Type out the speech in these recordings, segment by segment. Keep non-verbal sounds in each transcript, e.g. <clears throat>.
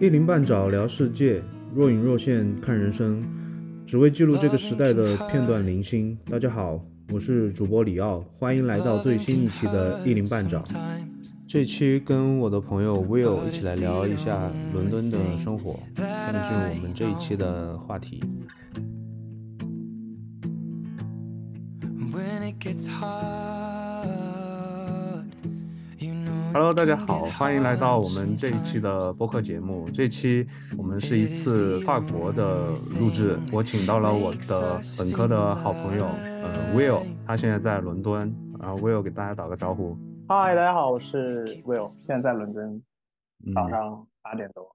一鳞半爪聊世界，若隐若现看人生，只为记录这个时代的片段零星。大家好，我是主播李奥，欢迎来到最新一期的《一鳞半爪》。这期跟我的朋友 Will 一起来聊一下伦敦的生活，这就是我们这一期的话题。Hello，大家好，欢迎来到我们这一期的播客节目。这期我们是一次跨国的录制，我请到了我的本科的好朋友，呃，Will，他现在在伦敦。然后 Will 给大家打个招呼。嗨，大家好，我是 Will，现在在伦敦，早上八点多。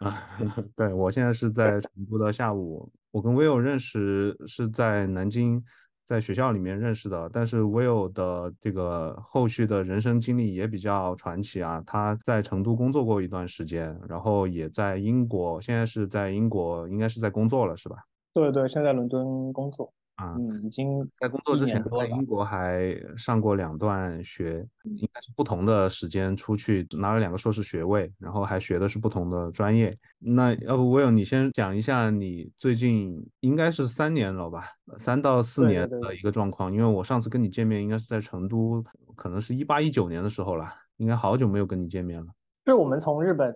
<laughs> 啊，对我现在是在成都的下午。我跟 Will 认识是在南京。在学校里面认识的，但是 Will 的这个后续的人生经历也比较传奇啊。他在成都工作过一段时间，然后也在英国，现在是在英国，应该是在工作了，是吧？对对，现在伦敦工作。啊，嗯，已经在工作之前在英国还上过两段学，应该是不同的时间出去拿了两个硕士学位，然后还学的是不同的专业。那要不 Will 你先讲一下你最近应该是三年了吧，三到四年的一个状况，因为我上次跟你见面应该是在成都，可能是一八一九年的时候了，应该好久没有跟你见面了。是我们从日本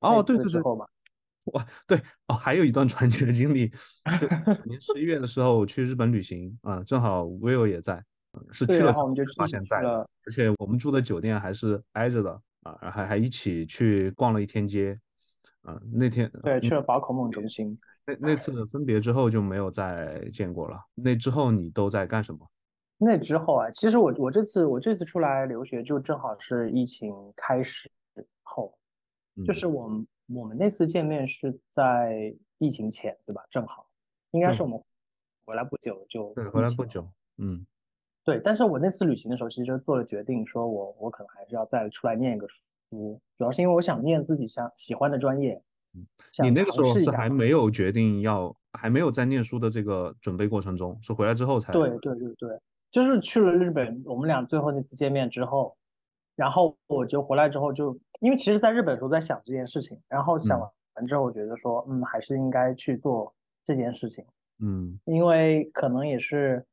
哦，对对对。<laughs> 哇，对哦，还有一段传奇的经历。<laughs> 年十一月的时候去日本旅行啊，正好 Will 也在，是去了我们就发现在了，而且我们住的酒店还是挨着的啊，然后还还一起去逛了一天街啊。那天对去了宝可梦中心。那那次分别之后就没有再见过了。那之后你都在干什么？那之后啊，其实我我这次我这次出来留学就正好是疫情开始后，就是我们。我们那次见面是在疫情前，对吧？正好，应该是我们回来不久就对，回来不久，嗯，对。但是我那次旅行的时候，其实做了决定，说我我可能还是要再出来念一个书，主要是因为我想念自己想喜欢的专业。嗯，你那个时候是还没有决定要，还没有在念书的这个准备过程中，是回来之后才对对对对，就是去了日本，我们俩最后那次见面之后。然后我就回来之后，就因为其实在日本的时候在想这件事情，然后想完之后，我觉得说，嗯，还是应该去做这件事情，嗯，因为可能也是，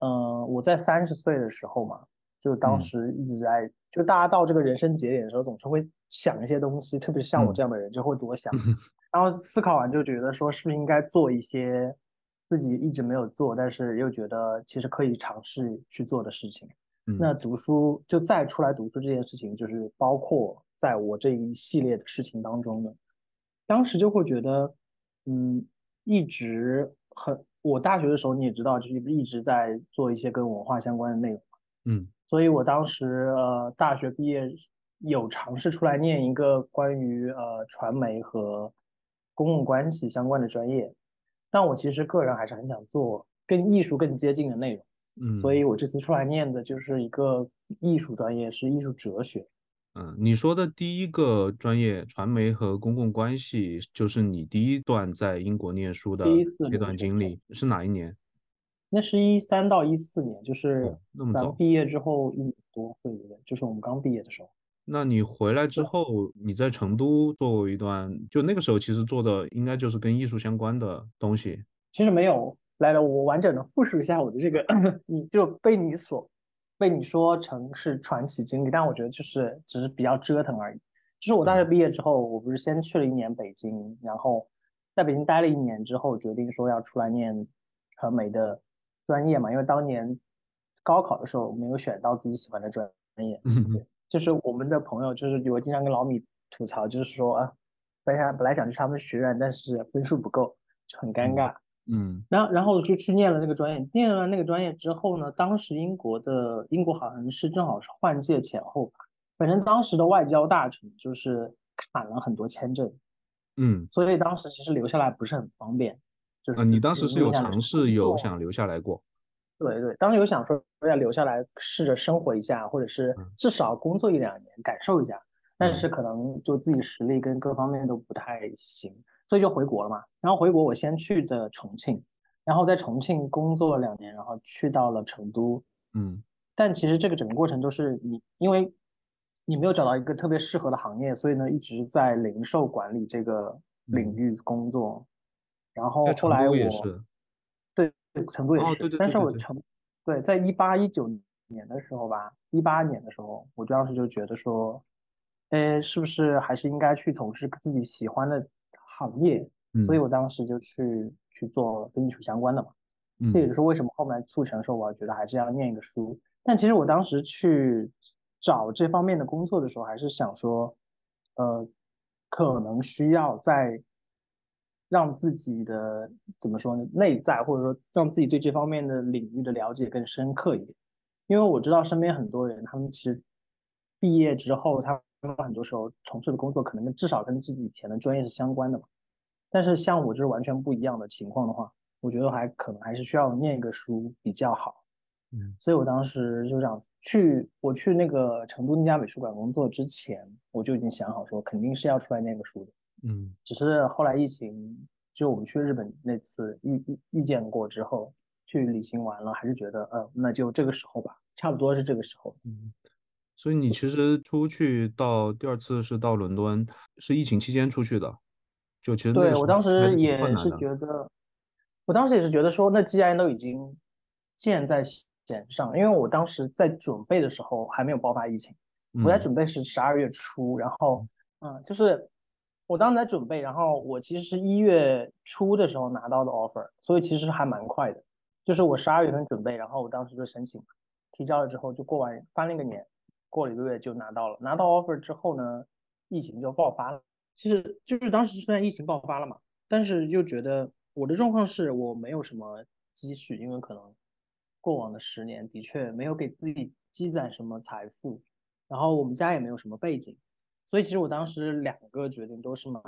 嗯，我在三十岁的时候嘛，就当时一直在，就大家到这个人生节点的时候，总是会想一些东西，特别是像我这样的人就会多想，<laughs> 然后思考完就觉得说，是不是应该做一些自己一直没有做，但是又觉得其实可以尝试去做的事情。那读书就再出来读书这件事情，就是包括在我这一系列的事情当中的，当时就会觉得，嗯，一直很，我大学的时候你也知道，就是一直在做一些跟文化相关的内容，嗯，所以我当时呃大学毕业有尝试出来念一个关于呃传媒和公共关系相关的专业，但我其实个人还是很想做跟艺术更接近的内容。嗯，所以我这次出来念的就是一个艺术专业，是艺术哲学。嗯，你说的第一个专业传媒和公共关系，就是你第一段在英国念书的这段经历是哪一年？那是一三到一四年，就是那么早毕业之后一年多，对不对？就是我们刚毕业的时候。那你回来之后，你在成都做过一段，就那个时候其实做的应该就是跟艺术相关的东西。其实没有。来来，我完整的复述一下我的这个，<clears throat> 你就被你所被你说成是传奇经历，但我觉得就是只是比较折腾而已。就是我大学毕业之后，我不是先去了一年北京，然后在北京待了一年之后，决定说要出来念传媒的专业嘛，因为当年高考的时候没有选到自己喜欢的专业。嗯就是我们的朋友，就是我经常跟老米吐槽，就是说啊，本来本来想去他们学院，但是分数不够，就很尴尬。嗯，然后然后就去念了那个专业，念了那个专业之后呢，当时英国的英国好像是正好是换届前后吧，反正当时的外交大臣就是砍了很多签证，嗯，所以当时其实留下来不是很方便，就是你当时是有尝试有想留下来过，<laughs> 对对，当时有想说要留下来试着生活一下，或者是至少工作一两年感受一下，但是可能就自己实力跟各方面都不太行。所以就回国了嘛，然后回国我先去的重庆，然后在重庆工作了两年，然后去到了成都，嗯，但其实这个整个过程都是你，因为你没有找到一个特别适合的行业，所以呢一直在零售管理这个领域工作。然后后来我对成都也是，但是我成对在一八一九年的时候吧，一八年的时候，我当时就觉得说，哎，是不是还是应该去从事自己喜欢的行业？所以我当时就去去做跟艺术相关的嘛。这也是为什么后面促成说我觉得还是要念一个书。但其实我当时去找这方面的工作的时候，还是想说，呃，可能需要在让自己的怎么说呢，内在或者说让自己对这方面的领域的了解更深刻一点。因为我知道身边很多人，他们其实毕业之后，他们很多时候从事的工作可能跟至少跟自己以前的专业是相关的嘛。但是像我就是完全不一样的情况的话，我觉得还可能还是需要念一个书比较好。嗯，所以我当时就想去，我去那个成都那家美术馆工作之前，我就已经想好说肯定是要出来念个书的。嗯，只是后来疫情，就我们去日本那次遇遇遇见过之后，去旅行完了，还是觉得，呃，那就这个时候吧，差不多是这个时候。嗯，所以你其实出去到第二次是到伦敦，是疫情期间出去的。就其实对我当时也是觉得，我当时也是觉得说，那既然都已经箭在弦上，因为我当时在准备的时候还没有爆发疫情，我在准备是十二月初，然后嗯，就是我当时在准备，然后我其实是一月初的时候拿到的 offer，所以其实还蛮快的，就是我十二月份准备，然后我当时就申请提交了之后就过完翻了一个年，过了一个月就拿到了，拿到 offer 之后呢，疫情就爆发了。其实就是当时虽然疫情爆发了嘛，但是又觉得我的状况是我没有什么积蓄，因为可能过往的十年的确没有给自己积攒什么财富，然后我们家也没有什么背景，所以其实我当时两个决定都是蛮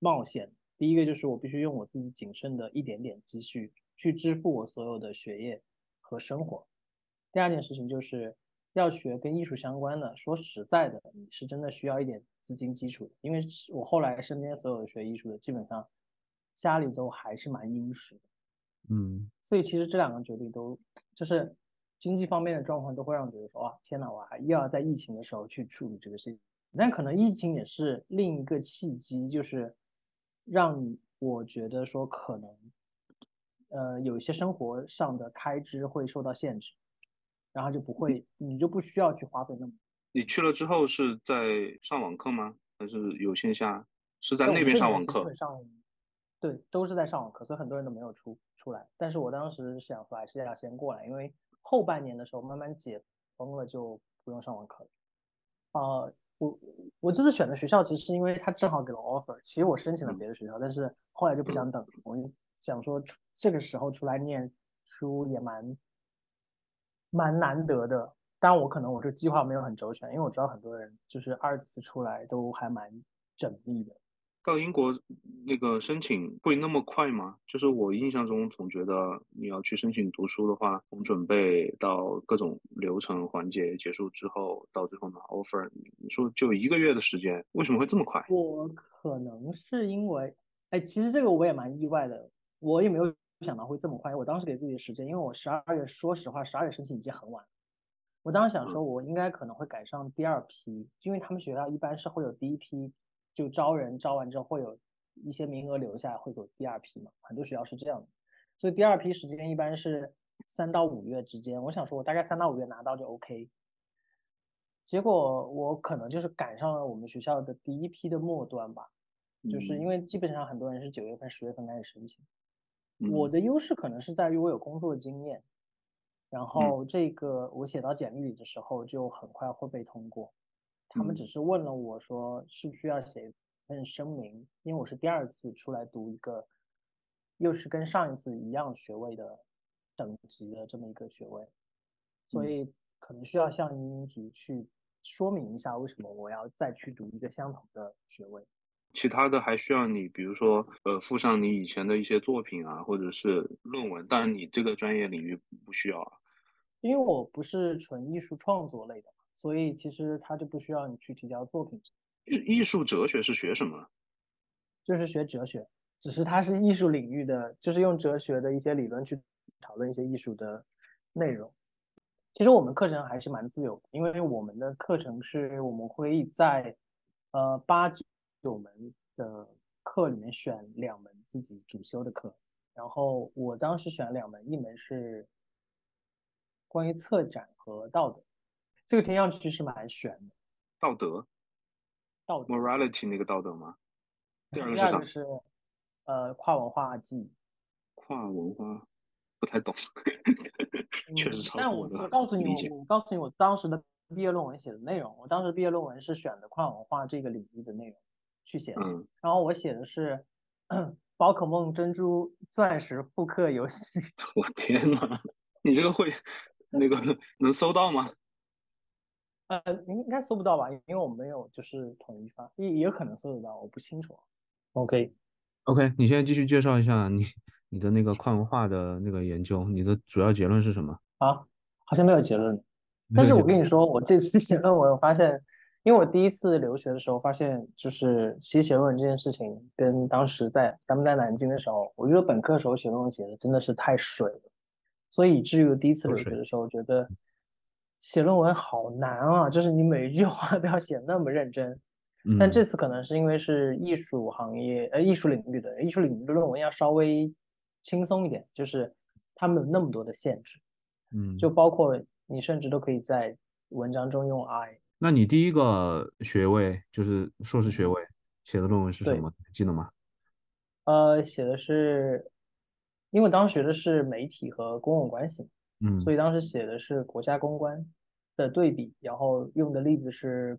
冒险。第一个就是我必须用我自己仅剩的一点点积蓄去支付我所有的学业和生活。第二件事情就是要学跟艺术相关的，说实在的，你是真的需要一点。资金基础的，因为我后来身边所有的学艺术的，基本上家里都还是蛮殷实的，嗯，所以其实这两个决定都就是经济方面的状况都会让觉得说，哇，天哪，我还又要在疫情的时候去处理这个事情。但可能疫情也是另一个契机，就是让我觉得说可能，呃，有一些生活上的开支会受到限制，然后就不会，你就不需要去花费那么。你去了之后是在上网课吗？还是有线下？是在那边上网课？上对，都是在上网课，所以很多人都没有出出来。但是我当时想说还是要先过来，因为后半年的时候慢慢解封了，就不用上网课了。啊，我我这次选的学校其实是因为他正好给了 offer，其实我申请了别的学校，但是后来就不想等，我就想说这个时候出来念书也蛮蛮难得的。但我可能我这计划没有很周全，因为我知道很多人就是二次出来都还蛮缜密的。到英国那个申请会那么快吗？就是我印象中总觉得你要去申请读书的话，从准备到各种流程环节结束之后，到最后拿 offer，你说就一个月的时间，为什么会这么快？我可能是因为，哎，其实这个我也蛮意外的，我也没有想到会这么快。我当时给自己的时间，因为我十二月，说实话，十二月申请已经很晚。我当时想说，我应该可能会赶上第二批，因为他们学校一般是会有第一批就招人，招完之后会有一些名额留下，会有第二批嘛。很多学校是这样的，所以第二批时间一般是三到五月之间。我想说，我大概三到五月拿到就 OK。结果我可能就是赶上了我们学校的第一批的末端吧，就是因为基本上很多人是九月份、十月份开始申请。我的优势可能是在于我有工作经验。然后这个我写到简历里的时候就很快会被通过，他们只是问了我说需不需要写一份声明，因为我是第二次出来读一个，又是跟上一次一样学位的等级的这么一个学位，所以可能需要向移民局去说明一下为什么我要再去读一个相同的学位。其他的还需要你，比如说，呃，附上你以前的一些作品啊，或者是论文。当然，你这个专业领域不需要啊，因为我不是纯艺术创作类的，所以其实他就不需要你去提交作品。艺艺术哲学是学什么？就是学哲学，只是它是艺术领域的，就是用哲学的一些理论去讨论一些艺术的内容。其实我们课程还是蛮自由的，因为我们的课程是我们会在呃八九门的课里面选两门自己主修的课，然后我当时选了两门，一门是关于策展和道德，这个听上去是蛮玄的。道德，道德，morality 那个道德吗？第二个是呃跨文化记忆。跨文化不太懂，确实超但我我告诉你，我我告诉你，我当时的毕业论文写的内容，我当时毕业论文是选的跨文化这个领域的内容去写的。嗯。然后我写的是宝可梦珍珠钻石复刻游戏。<laughs> 我天呐，你这个会那个能搜到吗？<laughs> 呃，应该搜不到吧？因为我没有就是统一发，也也可能搜得到，我不清楚。OK，OK，你现在继续介绍一下你你的那个跨文化的那个研究，你的主要结论是什么？啊，好像没有结论。但是我跟你说，我这次 <laughs> 写论文，我发现，因为我第一次留学的时候，发现就是其实写论文这件事情，跟当时在咱们在南京的时候，我觉得本科的时候写论文写的真的是太水了，所以以至于第一次留学的时候，觉得。写论文好难啊，就是你每一句话都要写那么认真。但这次可能是因为是艺术行业，呃，艺术领域的艺术领域的论文要稍微轻松一点，就是他们有那么多的限制。嗯，就包括你甚至都可以在文章中用 I。那你第一个学位就是硕士学位写的论文是什么？记得吗？呃，写的是，因为当时学的是媒体和公共关系。嗯，所以当时写的是国家公关的对比，然后用的例子是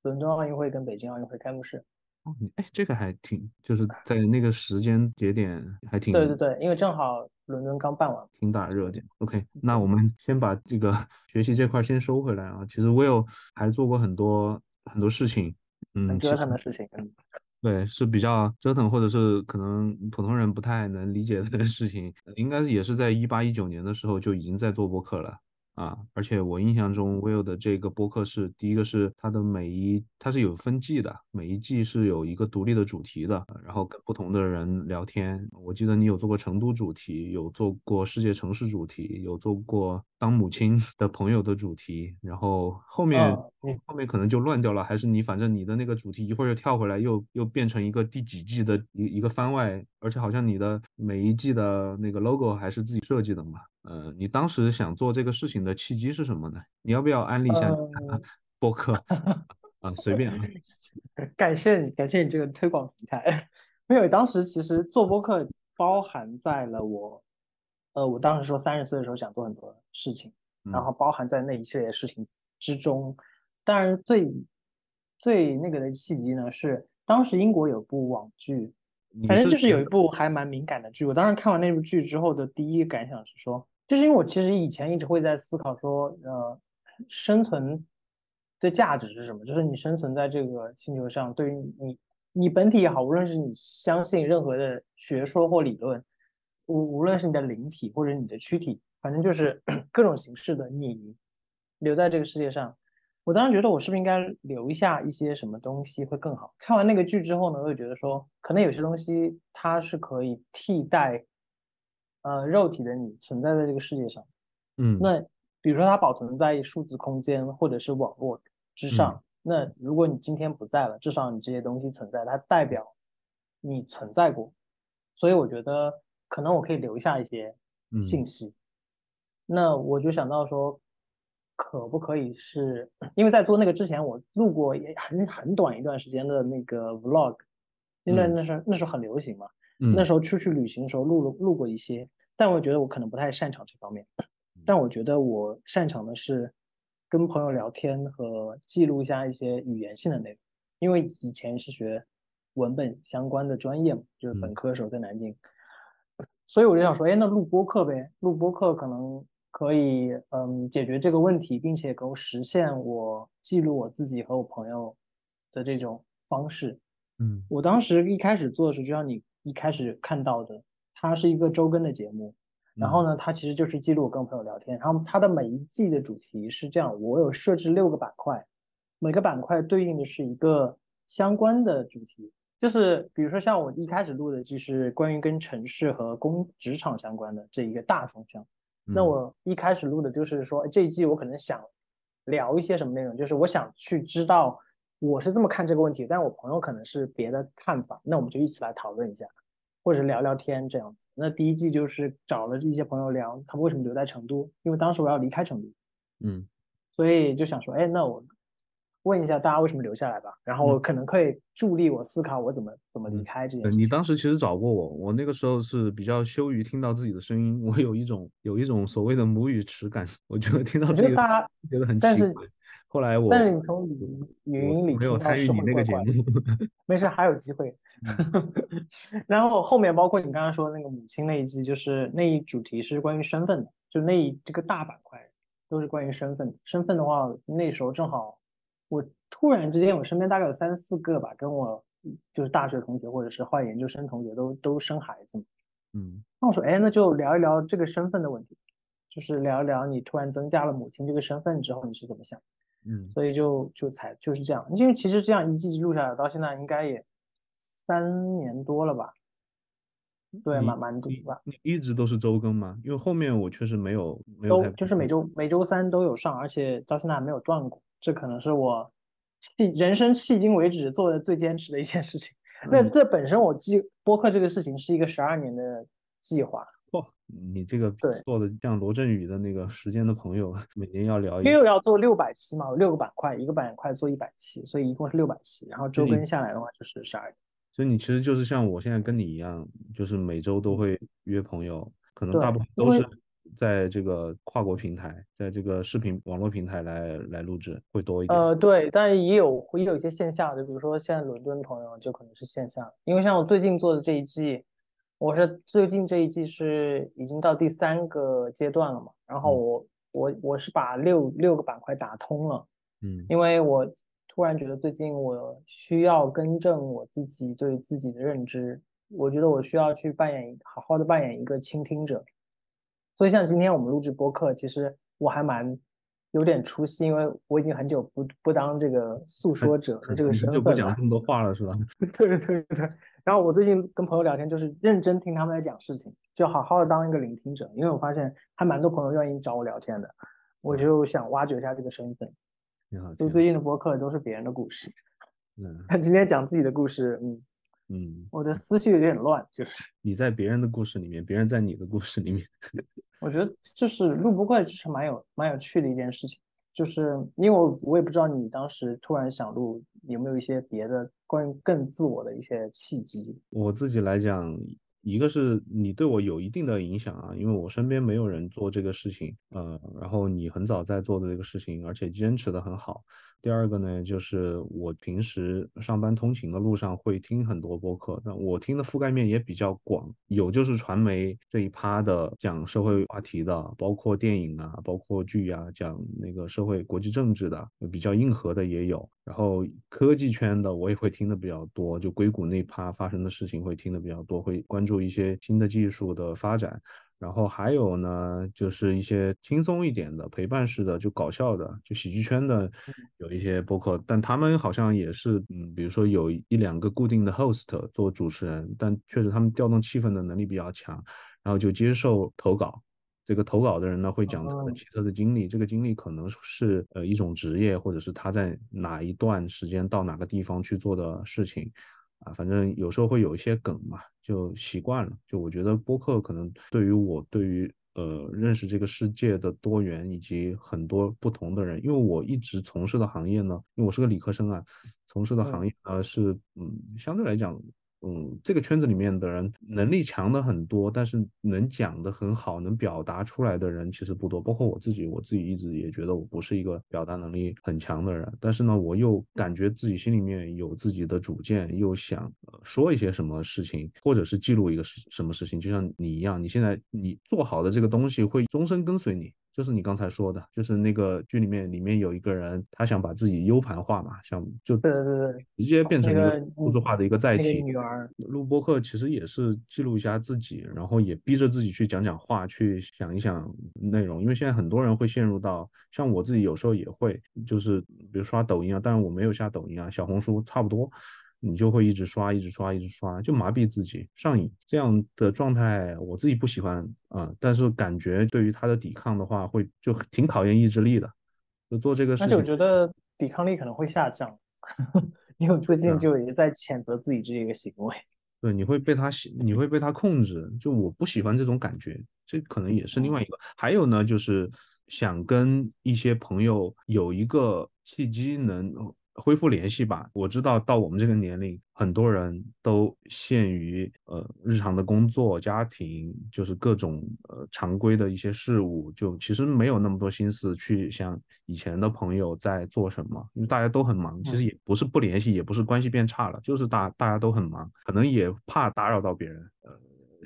伦敦奥运会跟北京奥运会开幕式。哦，哎，这个还挺，就是在那个时间节点还挺。对对对，因为正好伦敦刚办完，挺大热点。OK，那我们先把这个 <laughs> 学习这块先收回来啊。其实 Will 还做过很多很多事情，嗯，折腾的事情，嗯。<laughs> 对，是比较折腾，或者是可能普通人不太能理解的事情，应该也是在一八一九年的时候就已经在做播客了。啊，而且我印象中，Will 的这个播客是第一个，是它的每一它是有分季的，每一季是有一个独立的主题的，然后跟不同的人聊天。我记得你有做过成都主题，有做过世界城市主题，有做过当母亲的朋友的主题，然后后面后面可能就乱掉了，还是你反正你的那个主题一会儿又跳回来，又又变成一个第几季的一一个番外，而且好像你的每一季的那个 logo 还是自己设计的嘛。呃，你当时想做这个事情的契机是什么呢？你要不要安利一下 <laughs> 播客 <laughs> 啊？随便啊。<laughs> 感谢你，感谢你这个推广平台。没有，当时其实做播客包含在了我，呃，我当时说三十岁的时候想做很多事情，然后包含在那一系列事情之中。当然，最最那个的契机呢，是当时英国有部网剧，反正就是有一部还蛮敏感的剧。我当时看完那部剧之后的第一感想是说。就是因为我其实以前一直会在思考说，呃，生存的价值是什么？就是你生存在这个星球上，对于你你本体也好，无论是你相信任何的学说或理论，无无论是你的灵体或者你的躯体，反正就是 <clears throat> 各种形式的你留在这个世界上。我当时觉得我是不是应该留下一些什么东西会更好？看完那个剧之后呢，我就觉得说，可能有些东西它是可以替代。呃，肉体的你存在在这个世界上，嗯，那比如说它保存在数字空间或者是网络之上，那如果你今天不在了，至少你这些东西存在，它代表你存在过，所以我觉得可能我可以留下一些信息。那我就想到说，可不可以是因为在做那个之前，我录过也很很短一段时间的那个 vlog，因为那时候那时候很流行嘛。那时候出去旅行的时候录了录过一些，但我觉得我可能不太擅长这方面。但我觉得我擅长的是跟朋友聊天和记录一下一些语言性的内容，因为以前是学文本相关的专业嘛，就是本科的时候在南京，所以我就想说，哎，那录播课呗，录播课可能可以，嗯，解决这个问题，并且够实现我记录我自己和我朋友的这种方式。嗯，我当时一开始做的时候，就像你。一开始看到的，它是一个周更的节目，然后呢，它其实就是记录我跟朋友聊天。然后它的每一季的主题是这样，我有设置六个板块，每个板块对应的是一个相关的主题。就是比如说像我一开始录的，就是关于跟城市和工职场相关的这一个大方向。那我一开始录的就是说这一季我可能想聊一些什么内容，就是我想去知道我是这么看这个问题，但我朋友可能是别的看法，那我们就一起来讨论一下，或者聊聊天这样子。那第一季就是找了一些朋友聊，他们为什么留在成都，因为当时我要离开成都，嗯，所以就想说，哎，那我。问一下大家为什么留下来吧，然后可能可以助力我思考我怎么怎么离开这件事。你当时其实找过我，我那个时候是比较羞于听到自己的声音，我有一种有一种所谓的母语耻感，我觉得听到自己觉得很奇怪。后来我，但是你从语音里没有参与你那个节目，<laughs> 没事，还有机会。<laughs> 然后后面包括你刚刚说的那个母亲那一季，就是那一主题是关于身份的，就那一这个大板块都是关于身份。身份的话，那时候正好。我突然之间，我身边大概有三四个吧，跟我就是大学同学或者是换研究生同学都都生孩子，嗯，那我说，哎，那就聊一聊这个身份的问题，就是聊一聊你突然增加了母亲这个身份之后你是怎么想，嗯，所以就就才就是这样，因为其实这样一季录下来到现在应该也三年多了吧，对，蛮蛮多吧。你一直都是周更吗？因为后面我确实没有没有，都就是每周每周三都有上，而且到现在还没有断过。这可能是我迄人生迄今为止做的最坚持的一件事情。<laughs> 那这本身我计播客这个事情是一个十二年的计划。哦，你这个做的像罗振宇的那个时间的朋友，每年要聊，因为要做六百期嘛，六个板块，一个板块做一百期，所以一共是六百期，然后周更下来的话就是十二年。所以你其实就是像我现在跟你一样，就是每周都会约朋友，可能大部分都是。在这个跨国平台，在这个视频网络平台来来录制会多一点。呃，对，但也有也有一些线下的，比如说现在伦敦朋友就可能是线下，因为像我最近做的这一季，我是最近这一季是已经到第三个阶段了嘛，然后我我我是把六六个板块打通了，嗯，因为我突然觉得最近我需要更正我自己对自己的认知，我觉得我需要去扮演好好的扮演一个倾听者。所以像今天我们录制播客，其实我还蛮有点出息，因为我已经很久不不当这个诉说者的这个身份了。就不讲这么多话了，是吧？<laughs> 对对对。然后我最近跟朋友聊天，就是认真听他们在讲事情，就好好的当一个聆听者。因为我发现还蛮多朋友愿意找我聊天的，我就想挖掘一下这个身份。所以最近的播客都是别人的故事。嗯。他今天讲自己的故事，嗯。嗯，我的思绪有点乱，就是你在别人的故事里面，别人在你的故事里面。<laughs> 我觉得就是录播怪，就是蛮有蛮有趣的一件事情，就是因为我我也不知道你当时突然想录有没有一些别的关于更自我的一些契机。我自己来讲。一个是你对我有一定的影响啊，因为我身边没有人做这个事情，呃，然后你很早在做的这个事情，而且坚持的很好。第二个呢，就是我平时上班通勤的路上会听很多播客，那我听的覆盖面也比较广，有就是传媒这一趴的讲社会话题的，包括电影啊，包括剧啊，讲那个社会国际政治的，比较硬核的也有。然后科技圈的我也会听的比较多，就硅谷那趴发生的事情会听的比较多，会关注一些新的技术的发展。然后还有呢，就是一些轻松一点的陪伴式的，就搞笑的，就喜剧圈的有一些播客，但他们好像也是，嗯，比如说有一两个固定的 host 做主持人，但确实他们调动气氛的能力比较强，然后就接受投稿。这个投稿的人呢，会讲他的奇特的经历，这个经历可能是呃一种职业，或者是他在哪一段时间到哪个地方去做的事情。啊，反正有时候会有一些梗嘛，就习惯了。就我觉得播客可能对于我，对于呃认识这个世界的多元以及很多不同的人，因为我一直从事的行业呢，因为我是个理科生啊，从事的行业呢是嗯相对来讲。嗯，这个圈子里面的人能力强的很多，但是能讲的很好、能表达出来的人其实不多。包括我自己，我自己一直也觉得我不是一个表达能力很强的人。但是呢，我又感觉自己心里面有自己的主见，又想说一些什么事情，或者是记录一个什什么事情。就像你一样，你现在你做好的这个东西会终身跟随你。就是你刚才说的，就是那个剧里面，里面有一个人，他想把自己 U 盘化嘛，想就对对对，直接变成一个数字化的一个载体。女儿录播课其实也是记录一下自己，然后也逼着自己去讲讲话，去想一想内容。因为现在很多人会陷入到，像我自己有时候也会，就是比如刷抖音啊，但是我没有下抖音啊，小红书差不多。你就会一直刷，一直刷，一直刷，就麻痹自己，上瘾。这样的状态我自己不喜欢啊，但是感觉对于他的抵抗的话，会就挺考验意志力的。就做这个事情，而且我觉得抵抗力可能会下降，<laughs> 因为最近就也在谴责自己这个行为。<laughs> 对，你会被他，你会被他控制。就我不喜欢这种感觉，这可能也是另外一个。还有呢，就是想跟一些朋友有一个契机能。恢复联系吧。我知道到我们这个年龄，很多人都限于呃日常的工作、家庭，就是各种呃常规的一些事物，就其实没有那么多心思去想以前的朋友在做什么，因为大家都很忙。其实也不是不联系，也不是关系变差了，就是大大家都很忙，可能也怕打扰到别人，呃，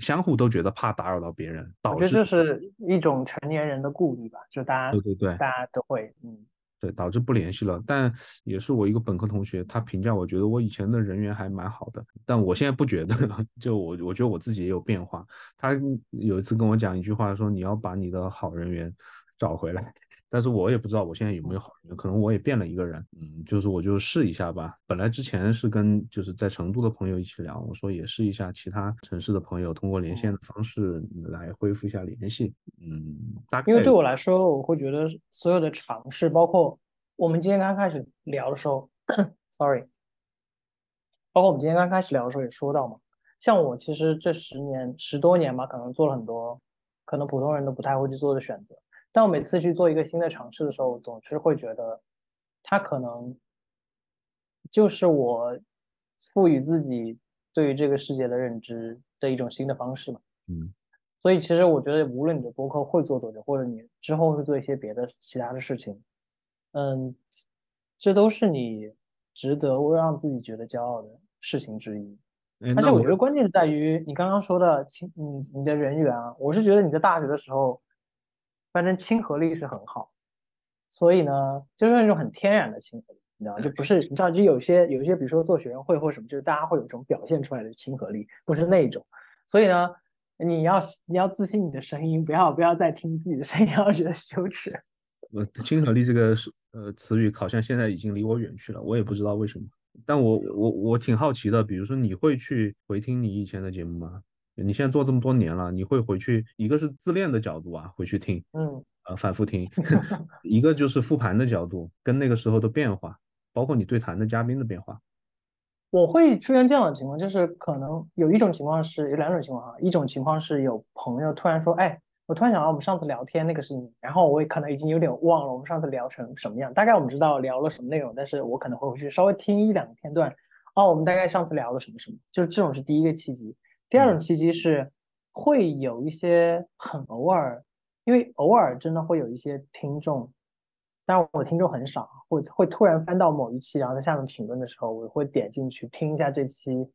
相互都觉得怕打扰到别人，导致这是一种成年人的顾虑吧，就大家对对对，大家都会嗯。导致不联系了。但也是我一个本科同学，他评价我觉得我以前的人缘还蛮好的，但我现在不觉得。<laughs> 就我，我觉得我自己也有变化。他有一次跟我讲一句话，说你要把你的好人缘找回来。但是我也不知道我现在有没有好人，可能我也变了一个人。嗯，就是我就试一下吧。本来之前是跟就是在成都的朋友一起聊，我说也试一下其他城市的朋友，通过连线的方式来恢复一下联系。嗯，大概因为对我来说，我会觉得所有的尝试，包括我们今天刚开始聊的时候，<coughs> sorry，包括我们今天刚开始聊的时候也说到嘛，像我其实这十年十多年吧，可能做了很多可能普通人都不太会去做的选择。但我每次去做一个新的尝试的时候，总是会觉得，它可能就是我赋予自己对于这个世界的认知的一种新的方式嘛。嗯，所以其实我觉得，无论你的播客会做多久，或者你之后会做一些别的其他的事情，嗯，这都是你值得让自己觉得骄傲的事情之一。而且我觉得关键在于你刚刚说的亲，你你的人缘啊，我是觉得你在大学的时候。反正亲和力是很好，所以呢，就是那种很天然的亲和力，你知道就不是你知道，就有些有些，比如说做学生会或什么，就是大家会有一种表现出来的亲和力，不是那种。所以呢，你要你要自信你的声音，不要不要再听自己的声音，<laughs> 要觉得羞耻。呃，亲和力这个呃词语，好像现在已经离我远去了，我也不知道为什么。但我我我挺好奇的，比如说你会去回听你以前的节目吗？你现在做这么多年了，你会回去一个是自恋的角度啊，回去听，嗯，呃，反复听；<laughs> 一个就是复盘的角度，跟那个时候的变化，包括你对谈的嘉宾的变化。我会出现这样的情况，就是可能有一种情况是有两种情况啊，一种情况是有朋友突然说，哎，我突然想到我们上次聊天那个事情，然后我也可能已经有点忘了我们上次聊成什么样，大概我们知道聊了什么内容，但是我可能会回去稍微听一两个片段，哦，我们大概上次聊了什么什么，就是这种是第一个契机。第二种契机是会有一些很偶尔，因为偶尔真的会有一些听众，但我听众很少，会会突然翻到某一期，然后在下面评论的时候，我会点进去听一下这期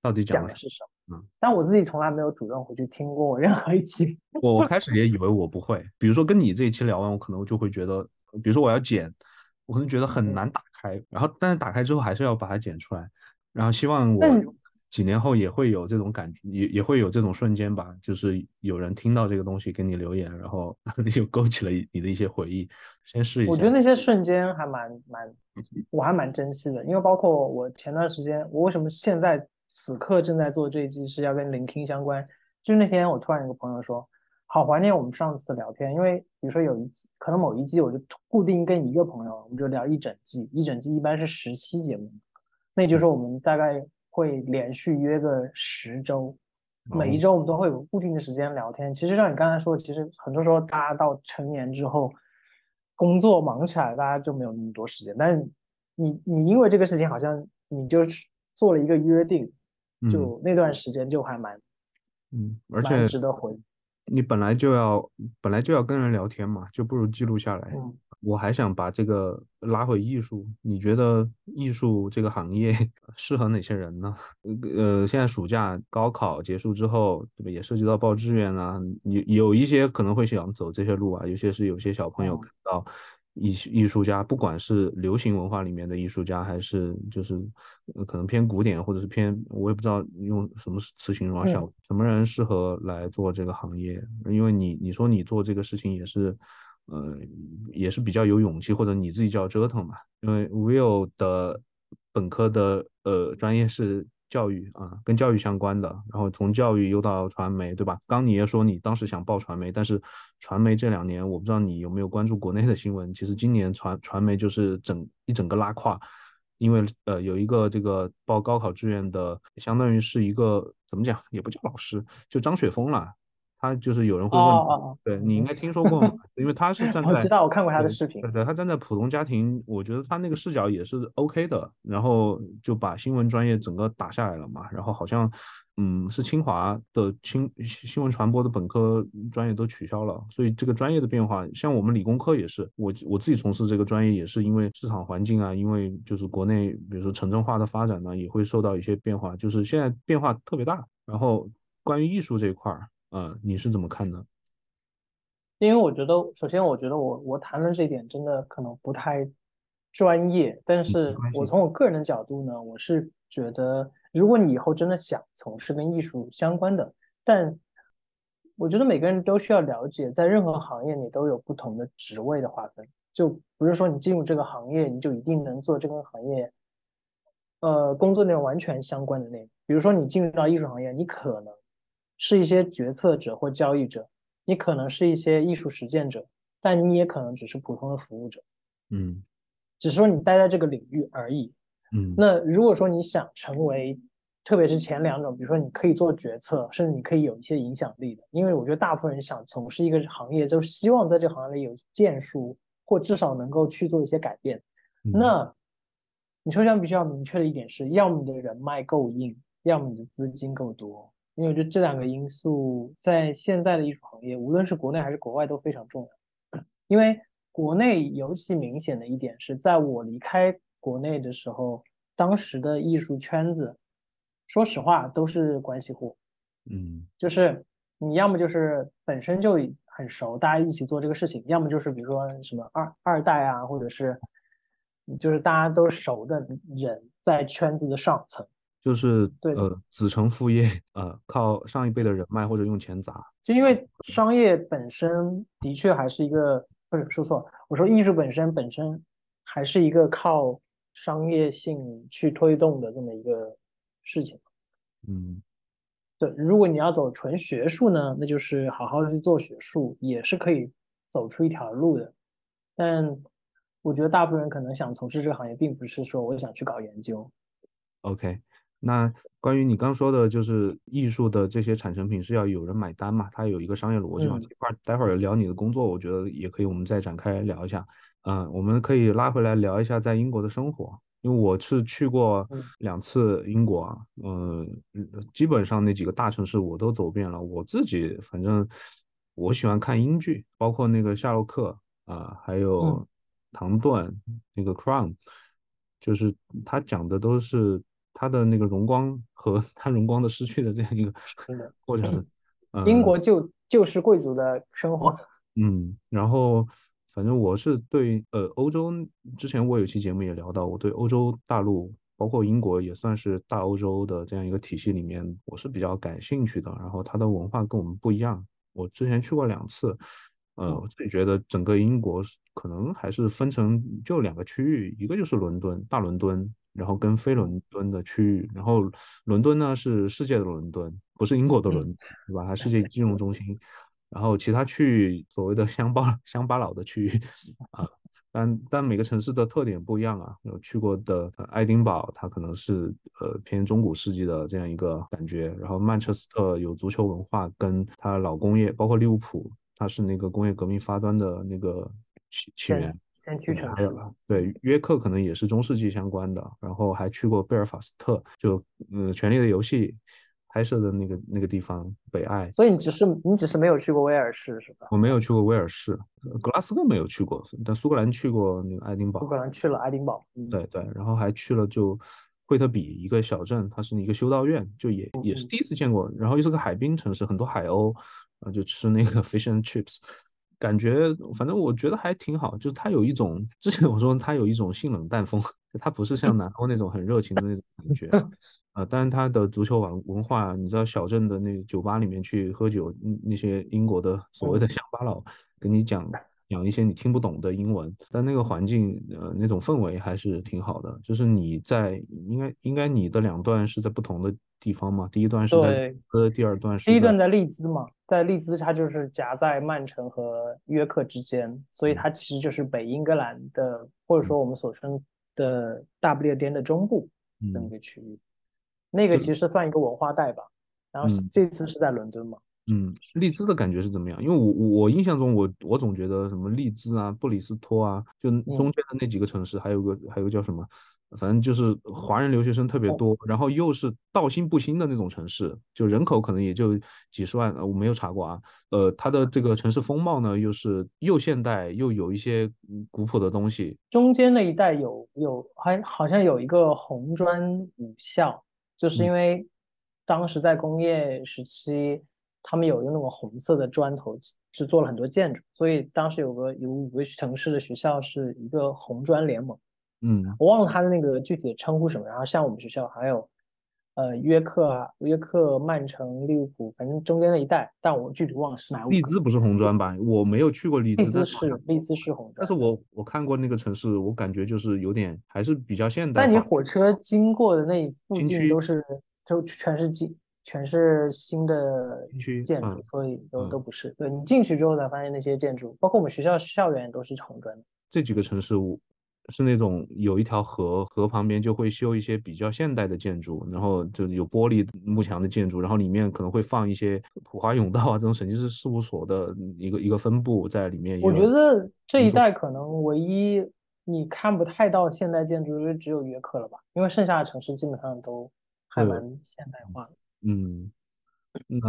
到底讲的是什么。嗯，但我自己从来没有主动回去听过任何一期。我我开始也以为我不会，比如说跟你这一期聊完，我可能就会觉得，比如说我要剪，我可能觉得很难打开，然后但是打开之后还是要把它剪出来，然后希望我。几年后也会有这种感觉，也也会有这种瞬间吧，就是有人听到这个东西给你留言，然后 <laughs> 就勾起了你的一些回忆。先试一下。我觉得那些瞬间还蛮蛮，我还蛮珍惜的，因为包括我前段时间，我为什么现在此刻正在做这一季是要跟聆听相关，就是那天我突然有个朋友说，好怀念我们上次聊天，因为比如说有一季，可能某一季我就固定跟一个朋友，我们就聊一整季，一整季一般是十期节目，那就是我们大概。会连续约个十周，每一周我们都会有固定的时间聊天。其实像你刚才说，其实很多时候大家到成年之后，工作忙起来，大家就没有那么多时间。但是你你因为这个事情，好像你就做了一个约定，就那段时间就还蛮嗯，而且值得回。你本来就要本来就要跟人聊天嘛，就不如记录下来。我还想把这个拉回艺术，你觉得艺术这个行业 <laughs> 适合哪些人呢？呃，现在暑假高考结束之后，对吧？也涉及到报志愿啊，有有一些可能会想走这些路啊，有些是有些小朋友看到艺艺术家，不管是流行文化里面的艺术家，还是就是可能偏古典或者是偏，我也不知道用什么词形容啊，小什么人适合来做这个行业？因为你你说你做这个事情也是。呃，也是比较有勇气，或者你自己就要折腾嘛。因为 Will 的本科的呃专业是教育啊，跟教育相关的，然后从教育又到传媒，对吧？刚你也说你当时想报传媒，但是传媒这两年我不知道你有没有关注国内的新闻，其实今年传传媒就是整一整个拉胯，因为呃有一个这个报高考志愿的，相当于是一个怎么讲，也不叫老师，就张雪峰了。他就是有人会问，对你应该听说过，<laughs> 因为他是站在，我知道我看过他的视频，对对，他站在普通家庭，我觉得他那个视角也是 OK 的，然后就把新闻专业整个打下来了嘛，然后好像，嗯，是清华的新新闻传播的本科专业都取消了，所以这个专业的变化，像我们理工科也是，我我自己从事这个专业也是因为市场环境啊，因为就是国内比如说城镇化的发展呢，也会受到一些变化，就是现在变化特别大，然后关于艺术这一块儿。呃，你是怎么看的？因为我觉得，首先我觉得我我谈论这一点真的可能不太专业，但是我从我个人的角度呢，我是觉得，如果你以后真的想从事跟艺术相关的，但我觉得每个人都需要了解，在任何行业你都有不同的职位的划分，就不是说你进入这个行业你就一定能做这个行业，呃，工作内容完全相关的内容。比如说你进入到艺术行业，你可能。是一些决策者或交易者，你可能是一些艺术实践者，但你也可能只是普通的服务者，嗯，只是说你待在这个领域而已，嗯。那如果说你想成为，特别是前两种，比如说你可以做决策，甚至你可以有一些影响力的，因为我觉得大部分人想从事一个行业，就是希望在这个行业里有建树，或至少能够去做一些改变。那你首先必须要明确的一点是，要么你的人脉够硬，要么你的资金够多。因为我觉得这两个因素在现在的艺术行业，无论是国内还是国外都非常重要。因为国内尤其明显的一点是，在我离开国内的时候，当时的艺术圈子，说实话都是关系户。嗯，就是你要么就是本身就很熟，大家一起做这个事情；要么就是比如说什么二二代啊，或者是就是大家都熟的人在圈子的上层。就是呃子承父业，呃靠上一辈的人脉或者用钱砸，就因为商业本身的确还是一个，不是说错，我说艺术本身本身还是一个靠商业性去推动的这么一个事情。嗯，对，如果你要走纯学术呢，那就是好好的去做学术，也是可以走出一条路的。但我觉得大部分人可能想从事这个行业，并不是说我想去搞研究。OK。那关于你刚说的，就是艺术的这些产成品是要有人买单嘛？它有一个商业逻辑嘛？这块待会儿聊你的工作，我觉得也可以，我们再展开聊一下。嗯，我们可以拉回来聊一下在英国的生活，因为我是去过两次英国啊，嗯，基本上那几个大城市我都走遍了。我自己反正我喜欢看英剧，包括那个夏洛克啊，还有唐顿那个 Crown，就是他讲的都是。它的那个荣光和 <laughs> 它荣光的失去的这样一个 <laughs> 过程，英国就就是贵族的生活。<laughs> 嗯，然后反正我是对呃欧洲，之前我有期节目也聊到，我对欧洲大陆，包括英国也算是大欧洲的这样一个体系里面，我是比较感兴趣的。然后它的文化跟我们不一样，我之前去过两次，呃，我自己觉得整个英国可能还是分成就两个区域，一个就是伦敦，大伦敦。然后跟非伦敦的区域，然后伦敦呢是世界的伦敦，不是英国的伦，对吧？它世界金融中心。然后其他区域所谓的乡巴 <laughs> 乡巴佬的区域啊，但但每个城市的特点不一样啊。有去过的爱丁堡，它可能是呃偏中古世纪的这样一个感觉。然后曼彻斯特有足球文化，跟它老工业，包括利物浦，它是那个工业革命发端的那个起起源。先去城市，对约克可能也是中世纪相关的，然后还去过贝尔法斯特，就嗯《权力的游戏》拍摄的那个那个地方，北爱。所以你只是你只是没有去过威尔士是吧？我没有去过威尔士，格拉斯哥没有去过，但苏格兰去过那个爱丁堡。苏格兰去了爱丁堡，对对，然后还去了就惠特比一个小镇，它是一个修道院，就也也是第一次见过，然后又是个海滨城市，很多海鸥，啊就吃那个 fish and chips。感觉反正我觉得还挺好，就是它有一种之前我说它有一种性冷淡风，它不是像南欧那种很热情的那种感觉啊。<laughs> 但是它的足球文文化，你知道小镇的那酒吧里面去喝酒，那些英国的所谓的乡巴佬跟你讲讲一些你听不懂的英文，但那个环境呃那种氛围还是挺好的。就是你在应该应该你的两段是在不同的地方嘛？第一段是在呃，第二段是第一段在利兹嘛，在利兹它就是夹在曼城和约克之间，所以它其实就是北英格兰的，或者说我们所称的大不列颠的中部这么一个区域。那个其实算一个文化带吧。然后这次是在伦敦嘛？嗯，利兹的感觉是怎么样？因为我我印象中，我我总觉得什么利兹啊、布里斯托啊，就中间的那几个城市，还有个还有个叫什么，反正就是华人留学生特别多，然后又是道新不新的那种城市，就人口可能也就几十万，我没有查过啊。呃，它的这个城市风貌呢，又是又现代又有一些古朴的东西。中间那一带有有还好像有一个红砖武校，就是因为当时在工业时期。他们有用那种红色的砖头制作了很多建筑，所以当时有个有五个城市的学校是一个红砖联盟。嗯，我忘了他的那个具体的称呼什么。然后像我们学校还有，呃，约克啊，约克、曼城、利物浦，反正中间那一带，但我具体忘了是哪。利兹不是红砖吧？我没有去过利兹。利兹是利兹是红砖，但是我我看过那个城市，我感觉就是有点还是比较现代。但你火车经过的那附近都是都全是金。全是新的建筑，所以都都不是。对你进去之后才发现那些建筑，包括我们学校校园都是红砖的。这几个城市是那种有一条河，河旁边就会修一些比较现代的建筑，然后就有玻璃幕墙的建筑，然后里面可能会放一些普华永道啊这种审计师事务所的一个一个分布在里面。我觉得这一代可能唯一你看不太到现代建筑，就只有约克了吧？因为剩下的城市基本上都还蛮现代化的。嗯，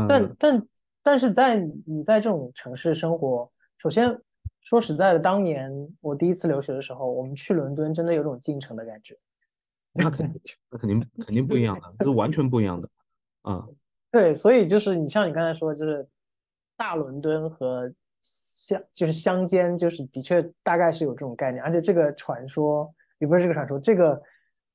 但但但是在你在这种城市生活，首先说实在的，当年我第一次留学的时候，我们去伦敦真的有种进城的感觉。那肯定，那肯定肯定不一样的，是完全不一样的。啊，<laughs> 对，所以就是你像你刚才说，就是大伦敦和乡就是乡间，就是的确大概是有这种概念，而且这个传说也不是这个传说，这个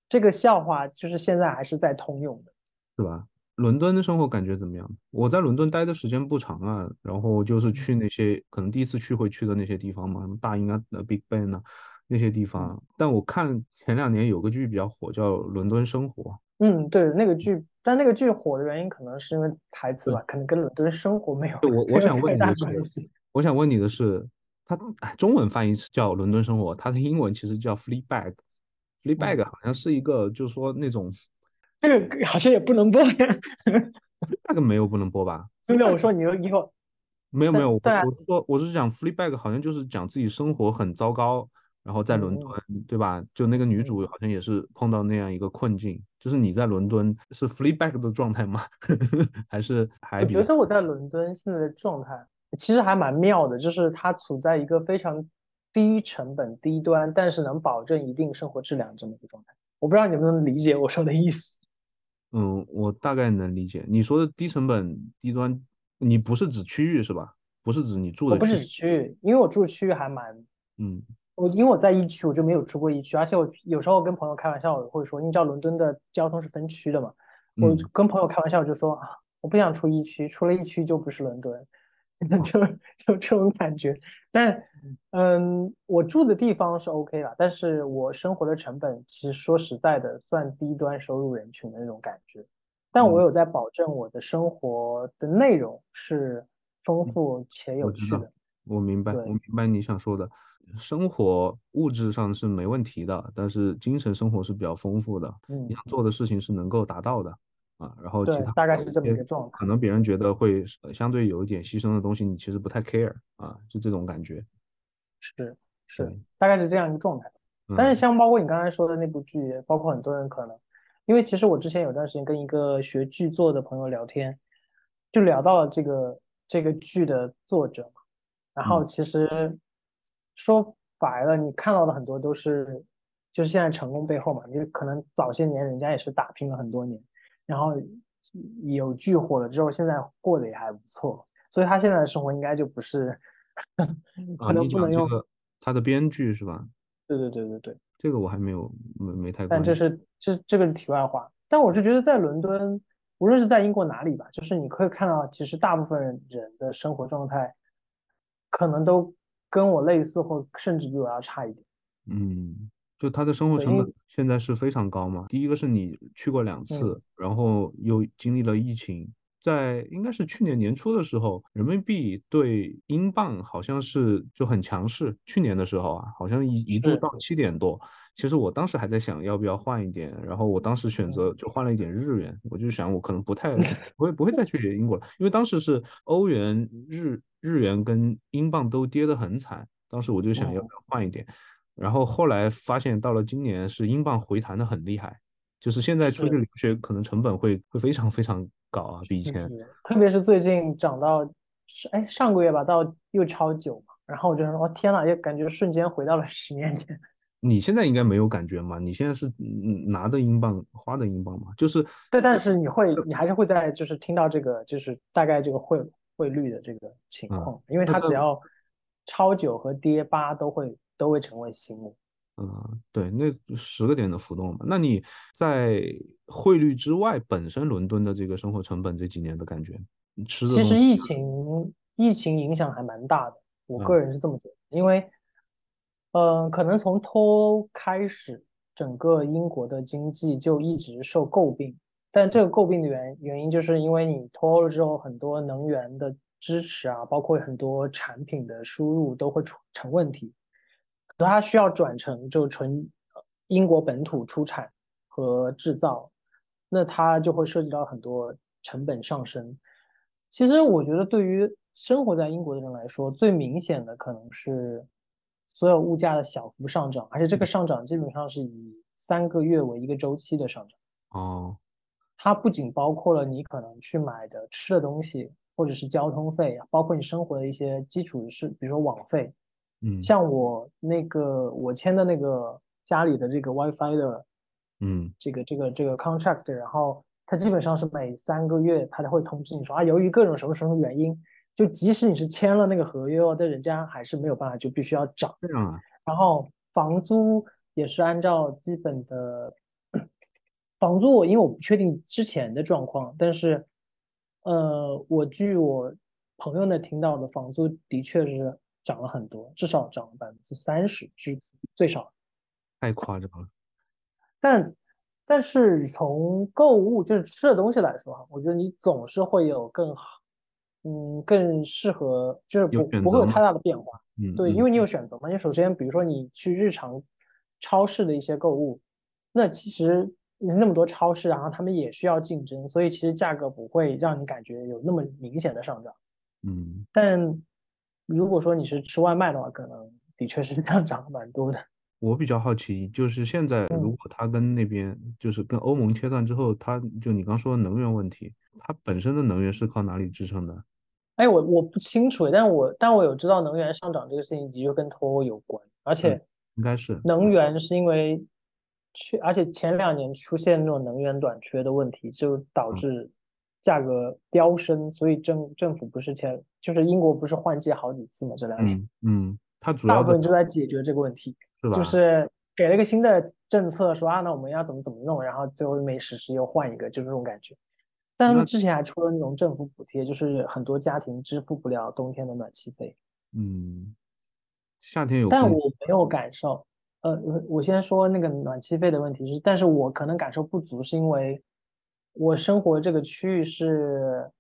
这个笑话就是现在还是在通用的，是吧？伦敦的生活感觉怎么样？我在伦敦待的时间不长啊，然后就是去那些可能第一次去会去的那些地方嘛，什么大英啊、Big Ben 啊那些地方。但我看前两年有个剧比较火，叫《伦敦生活》。嗯，对，那个剧，但那个剧火的原因可能是因为台词吧，可能跟伦敦生活没有我我想问你的是，我想问你的是，它中文翻译叫《伦敦生活》，它的英文其实叫 Fleabag。Fleabag 好像是一个，就是说那种。这个好像也不能播呀，<laughs> 那个没有不能播吧？对对，我说你以后没有没有，我是说我是讲 Fleabag，好像就是讲自己生活很糟糕，然后在伦敦，对吧？就那个女主好像也是碰到那样一个困境，就是你在伦敦是 Fleabag 的状态吗？<laughs> 还是还？我觉得我在伦敦现在的状态其实还蛮妙的，就是它处在一个非常低成本低端，但是能保证一定生活质量这么一个状态。我不知道你能不能理解我说的意思。嗯，我大概能理解你说的低成本低端，你不是指区域是吧？不是指你住的。我不是指区域，因为我住的区域还蛮……嗯，我因为我在一区，我就没有出过一区，而且我有时候跟朋友开玩笑，我会说，你知道伦敦的交通是分区的嘛？我跟朋友开玩笑就说啊，我不想出一区，出了一区就不是伦敦。<laughs> 就就这种感觉，但嗯，我住的地方是 OK 了，但是我生活的成本其实说实在的，算低端收入人群的那种感觉。但我有在保证我的生活的内容是丰富且有趣的。我明白，我明白你想说的，生活物质上是没问题的，但是精神生活是比较丰富的。嗯，你想做的事情是能够达到的。啊，然后其他大概是这么一个状态，可能别人觉得会相对有一点牺牲的东西，你其实不太 care 啊，就这种感觉。是是，大概是这样一个状态。但是像包括你刚才说的那部剧，包括很多人可能，因为其实我之前有段时间跟一个学剧作的朋友聊天，就聊到了这个这个剧的作者嘛。然后其实说白了，你看到的很多都是，就是现在成功背后嘛，你可能早些年人家也是打拼了很多年。然后有剧火了之后，现在过得也还不错，所以他现在的生活应该就不是，<laughs> 可能不能用他的编剧是吧？对对对对对，这个我还没有没没太。但这是这这个是题外话。但我是觉得在伦敦，无论是在英国哪里吧，就是你可以看到，其实大部分人的生活状态，可能都跟我类似，或甚至比我要差一点。嗯，就他的生活成本现在是非常高嘛。第一个是你去过两次，嗯然后又经历了疫情，在应该是去年年初的时候，人民币对英镑好像是就很强势。去年的时候啊，好像一一度到七点多。其实我当时还在想要不要换一点，然后我当时选择就换了一点日元，我就想我可能不太 <laughs> 不会不会再去英国了，因为当时是欧元、日日元跟英镑都跌得很惨，当时我就想要不要换一点。然后后来发现，到了今年是英镑回弹的很厉害，就是现在出去留学可能成本会会非常非常高啊，比以前。特别是最近涨到是哎上个月吧，到又超九嘛，然后我就说，哦天呐，也感觉瞬间回到了十年前。<laughs> 你现在应该没有感觉吗？你现在是嗯拿的英镑花的英镑嘛？就是对，但是你会，你还是会在就是听到这个就是大概这个汇汇率的这个情啊，况，因为它只要超九和跌八都会都会成为新闻。嗯，对，那十个点的浮动嘛。那你在汇率之外，本身伦敦的这个生活成本这几年的感觉，你吃的，其实疫情疫情影响还蛮大的，我个嗯人是这么觉得，因为，呃，可能从脱欧开始，整个英国的经济就一直受诟病，但这个诟病的原原因就是因为你脱欧了之后，很多能源的支持啊，包括很多产品的输入都会出成问题，它需要转成就纯呃英国本土出产和制造，那它就会涉及到很多成本上升。其实我觉得，对于生活在英国的人来说，最明显的可能是所有物价的小幅上涨，而且这个上涨基本上是以三个月为一个周期的上涨。哦，它不仅包括了你可能去买的吃的东西，或者是交通费，包括你生活的一些基础是，比如说网费。嗯。像我那个我签的那个家里的这个 WiFi 的嗯。这个这个这个 contract，然后它基本上是每三个月它都会通知你说啊，由于各种什么什么原因，就即使你是签了那个合约哦，但人家还是没有办法，就必须要涨。这样啊，然后房租也是按照基本的房租我，因为我不确定之前的状况，但是呃，我据我朋友那听到的，房租的确是涨了很多，至少涨了百分之三十，是最少。太夸张了。但但是从购物就是吃的东西来说哈，我觉得你总是会有更好，嗯，更适合，就是不不会有太大的变化。嗯对，因嗯为你有选择嘛。你首先，比如说你去日常超市的一些购物，那其实那么多超市，然后他们也需要竞争，所以其实价格不会让你感觉有那么明显的上涨。嗯，但如果说你是吃外卖的话，可能的确是上涨了蛮多的。我比较好奇，就是现在如嗯，果它跟那边就是跟欧盟切断之后，它就你刚说的能源问题，它本身的能源是靠哪里支撑的？哎，我我不清楚，但我但我有知道能源上涨这个事情的确跟脱欧有关，而嗯，且应该是，能源是因为去，而且前两年出现那种能源短缺的问题，就导嗯致价格飙升，所以政政府不是前就是英国不是换届好几次嘛，这两年嗯嗯，它主要大部分就在解决这个问题，就是吧？就是给了一个新的政策，说啊，那我们要怎么怎么弄，然后最后没实施又换一个，就这种感觉。但他们之前还出了那种政府补贴，就是很多家庭支付不了冬天的暖气费。嗯，夏天有但，我没有感受，呃，我我先说那个暖气费的问题是，但是我可能感受不足，是因为我生活这个区域是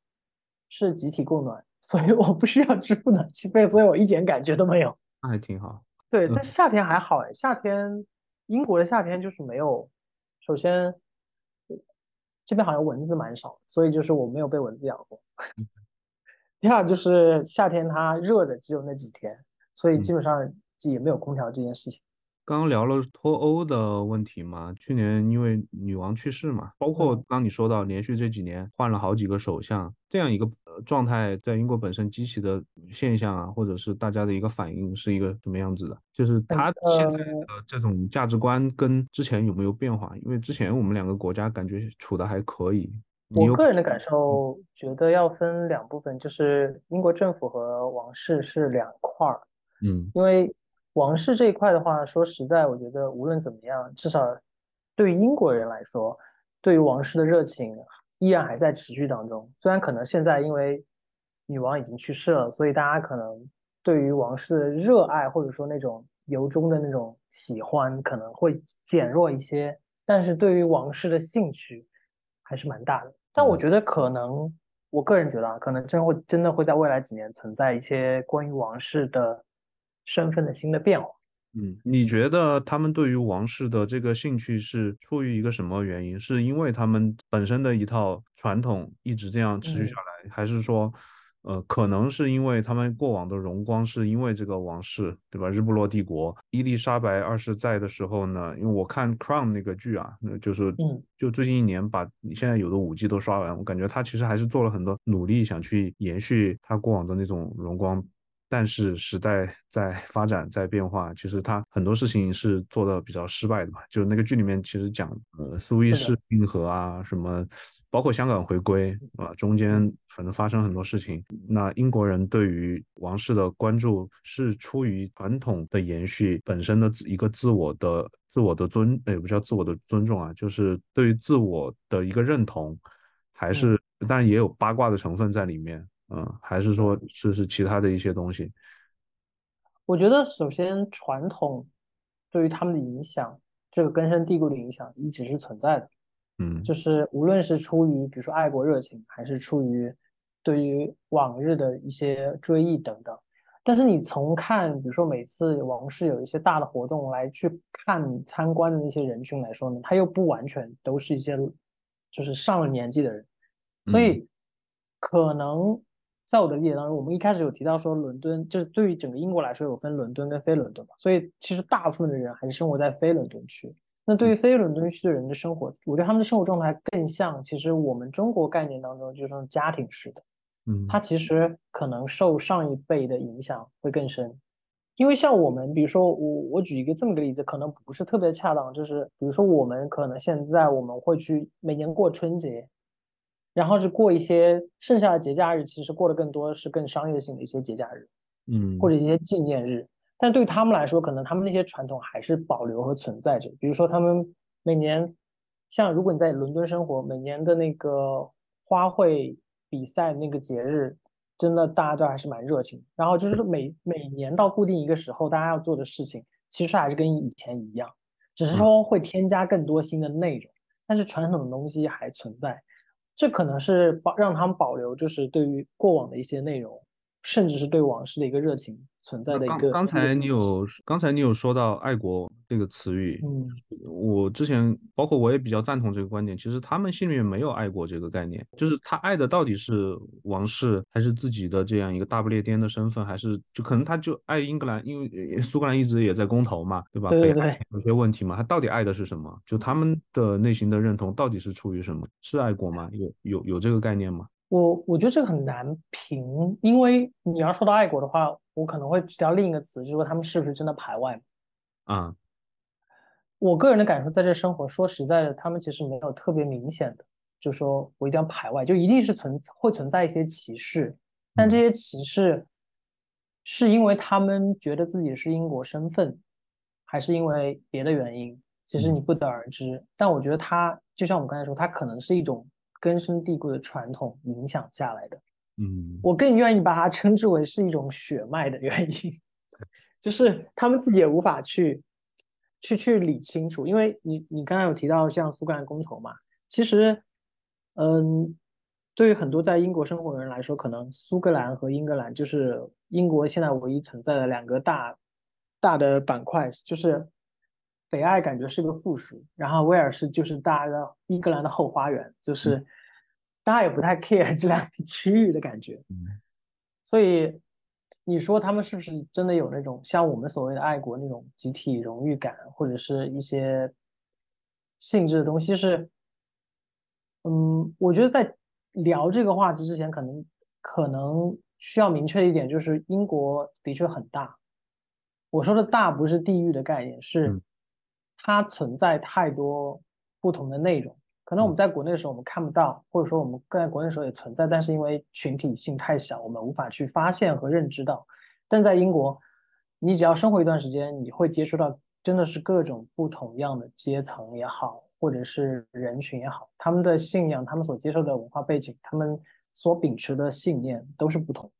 是集体供暖，所以我不需要支付暖气费，所以我一点感觉都没有。那还挺好。对，嗯但夏天还好哎，夏天英国的夏天就是没有，首先这边好像蚊子蛮少，所以就是我没有被蚊子咬过。<laughs> 第二就是夏天它热的只有那几天，所以嗯基本上也没有空调这件事情。刚刚聊了脱欧的问题嘛，去年因为女王去世嘛，包括嗯，刚你说到连续这几年换了好几个首相，这样一个呃状态，在英国本身激起的现象啊，或者是大家的一个反应是一个什么样子的？就是很他现在呃，的这种价值观跟之前有没有变化？因为之前我们两个国家感觉处的还可以，我个人的感受觉得要分两部分，就是英国政府和王室是两块儿。嗯因为王室这一块的话，说实在，我觉得无论怎么样，至少对于英国人来说，对于王室的热情依然还在持续当中。虽然可能现在因为女王已经去世了，所以大家可能对于王室的热爱，或者说那种由衷的那种喜欢，可能会减弱一些，但是对于王室的兴趣还是蛮大的。但我觉得可能，我个人觉得啊，可能真会真的会在未来几年存在一些关于王室的身份的新的变化。嗯，你觉得他们对于王室的这个兴趣是出于一个什么原因？是因为他们本身的一套传统一直这样持续下来，还是说？呃，可能是因为他们过往的荣光，是因为这个王室，对吧？日不落帝国，伊丽莎白二世在的时候呢，因为我看《Crown》那个剧啊，那就是，就最近一年把你现在有的五季都刷完，我感觉他其实还是做了很多努力，想去延续他过往的那种荣光。但是时代在发展，在变化，其实他很多事情是做的比较失败的嘛。就那个剧里面其实讲，呃，苏伊士运河啊，什么。包括香港回归啊，中间反正发生很多事情。那英国人对于王室的关注是出于传统的延续，本身的一个自我的自我的尊，也不叫自我的尊重啊，就是对于自我的一个认同，还是当然也有八卦的成分在里面，嗯，还是说是是其他的一些东西。我觉得首先传统对于他们的影响，这个根深蒂固的影响一直是存在的。嗯，就是无论是出于比如说爱国热情，还是出于对于往日的一些追忆等等，但是你从看，比如说每次王室有一些大的活动来去看参观的那些人群来说呢，他又不完全都是一些就是上了年纪的人，所以可能在我的理解当中，我们一开始有提到说伦敦就是对于整个英国来说有分伦敦跟非伦敦嘛，所以其实大部分的人还是生活在非伦敦区。那对于非伦敦区的人的生活，我觉得他们的生活状态更像，其实我们中国概念当中就是家庭式的，嗯，他其实可能受上一辈的影响会更深，因为像我们，比如说我我举一个这么个例子，可能不是特别恰当，就是比如说我们可能现在我们会去每年过春节，然后是过一些剩下的节假日，其实过的更多是更商业性的一些节假日，嗯，或者一些纪念日。但对他们来说，可能他们那些传统还是保留和存在着。比如说，他们每年，像如果你在伦敦生活，每年的那个花卉比赛那个节日，真的大家都还是蛮热情。然后就是每每年到固定一个时候，大家要做的事情，其实还是跟以前一样，只是说会添加更多新的内容，但是传统的东西还存在。这可能是保让他们保留，就是对于过往的一些内容，甚至是对往事的一个热情。存在的一个。刚才你有刚才你有说到爱国这个词语，嗯，我之前包括我也比较赞同这个观点。其实他们心里面没有爱国这个概念，就是他爱的到底是王室，还是自己的这样一个大不列颠的身份，还是就可能他就爱英格兰，因为苏格兰一直也在公投嘛，对吧？对对对，有些问题嘛，他到底爱的是什么？就他们的内心的认同到底是出于什么？是爱国吗？有有有这个概念吗？我我觉得这个很难评，因为你要说到爱国的话，我可能会提到另一个词，就是说他们是不是真的排外？啊，我个人的感受，在这生活，说实在的，他们其实没有特别明显的，就说我一定要排外，就一定是存会存在一些歧视，但这些歧视是因为他们觉得自己是英国身份，还是因为别的原因？其实你不得而知。但我觉得他就像我们刚才说，他可能是一种。根深蒂固的传统影响下来的，嗯，我更愿意把它称之为是一种血脉的原因，<laughs> 就是他们自己也无法去去去理清楚，因为你你刚才有提到像苏格兰公投嘛，其实，嗯，对于很多在英国生活的人来说，可能苏格兰和英格兰就是英国现在唯一存在的两个大大的板块，就是。北爱感觉是个附属，然后威尔士就是大家的英格兰的后花园，就是大家也不太 care 这两个区域的感觉。所以你说他们是不是真的有那种像我们所谓的爱国那种集体荣誉感，或者是一些性质的东西？是，嗯，我觉得在聊这个话题之前，可能可能需要明确一点，就是英国的确很大。我说的大不是地域的概念，是。它存在太多不同的内容，可能我们在国内的时候我们看不到，或者说我们在国内的时候也存在，但是因为群体性太小，我们无法去发现和认知到。但在英国，你只要生活一段时间，你会接触到真的是各种不同样的阶层也好，或者是人群也好，他们的信仰、他们所接受的文化背景、他们所秉持的信念都是不同。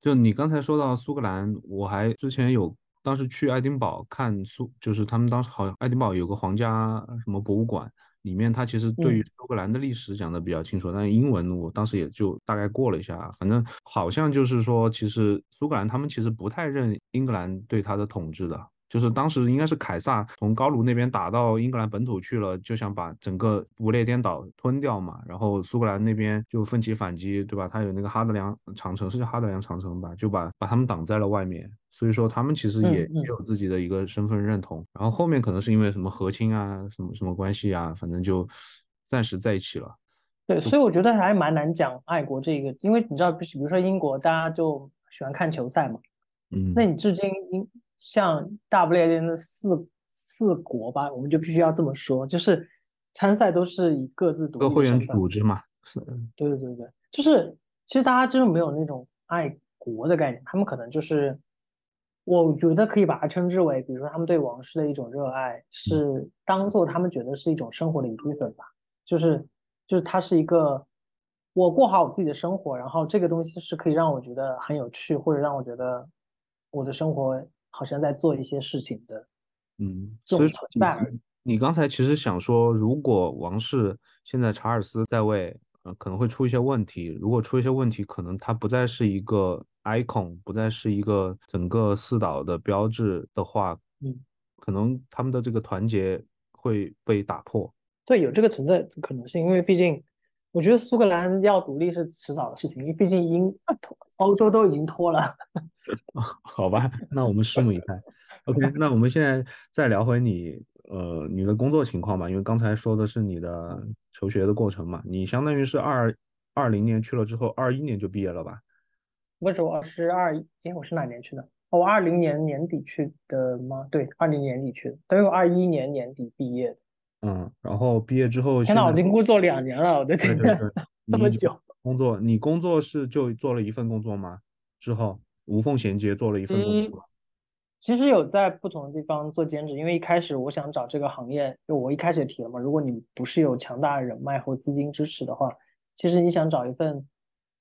就你刚才说到苏格兰，我还之前有当时去爱丁堡看苏，就是他们当时好像爱丁堡有个皇家什么博物馆，里面他其实对于嗯苏格兰的历史讲的比较清楚，但是英文我当时也就大概过了一下，反正好像就是说，其实苏格兰他们其实不太认英格兰对他的统治的。就是当时应该是凯撒从高卢那边打到英格兰本土去了，就想把整个不列颠岛吞掉嘛。然后苏格兰那边就奋起反击，对吧？他有那个哈德良长城，是叫哈德良长城吧？就把把他们挡在了外面。所以说他们其实也有自己的一个身份认同。然后后面可能是因为什么和亲啊，什么什么关系啊，反正就暂时在一起了。对，所以我觉得还蛮难讲爱国这个，因为你知道，比比如说英国，大家就喜欢看球赛嘛。嗯那嗯，你至今英像大不列颠的四四国吧，我们就必须要这么说，就是参赛都是以各自独个会员立的身份。组织嘛，是，对对对，就是其实大家真的没有那种爱国的概念，他们可能就是，我觉得可以把它称之为，比如说他们对王室的一种热爱，是当做他们觉得是一种生活的一部分吧，就是就是它是一个，我过好我自己的生活，然后这个东西是可以让我觉得很有趣，或者让我觉得我的生活好像在做一些事情的嗯，这种所以存在而已。你刚才其实想说，如果王室现在查尔斯在位，呃，可能会出一些问题。如果出一些问题，可能他不再是一个 icon，不再是一个整个四岛的标志的话，嗯。可能他们的这个团结会被打破。对，有这个存在的可能性，因为毕竟，我觉得苏格兰要独立是迟早的事情，因为毕竟英 <laughs> 欧洲都已经脱了。<laughs> 好吧，那我们拭目以待。OK，<laughs> 那我们现在再聊回你呃你的工作情况吧，因为刚才说的是你的求学的过程嘛，你相当于是二二零年去了之后，二一年就毕业了吧？不是，我是二，哎，我是哪年去的？哦，我二零年年底去的吗？对，二零年底去的，等于我二一年年底毕业的。嗯，然后毕业之后天呐，我已经工作两年了，我的天这么久。工作，你工作是就做了一份工作吗？之后无缝衔接做了一份工嗯，作。其实有在不同的地方做兼职，因为一开始我想找这个行业，就我一开始也提了嘛，如果你不是有强大的人脉或资金支持的话，其实你想找一份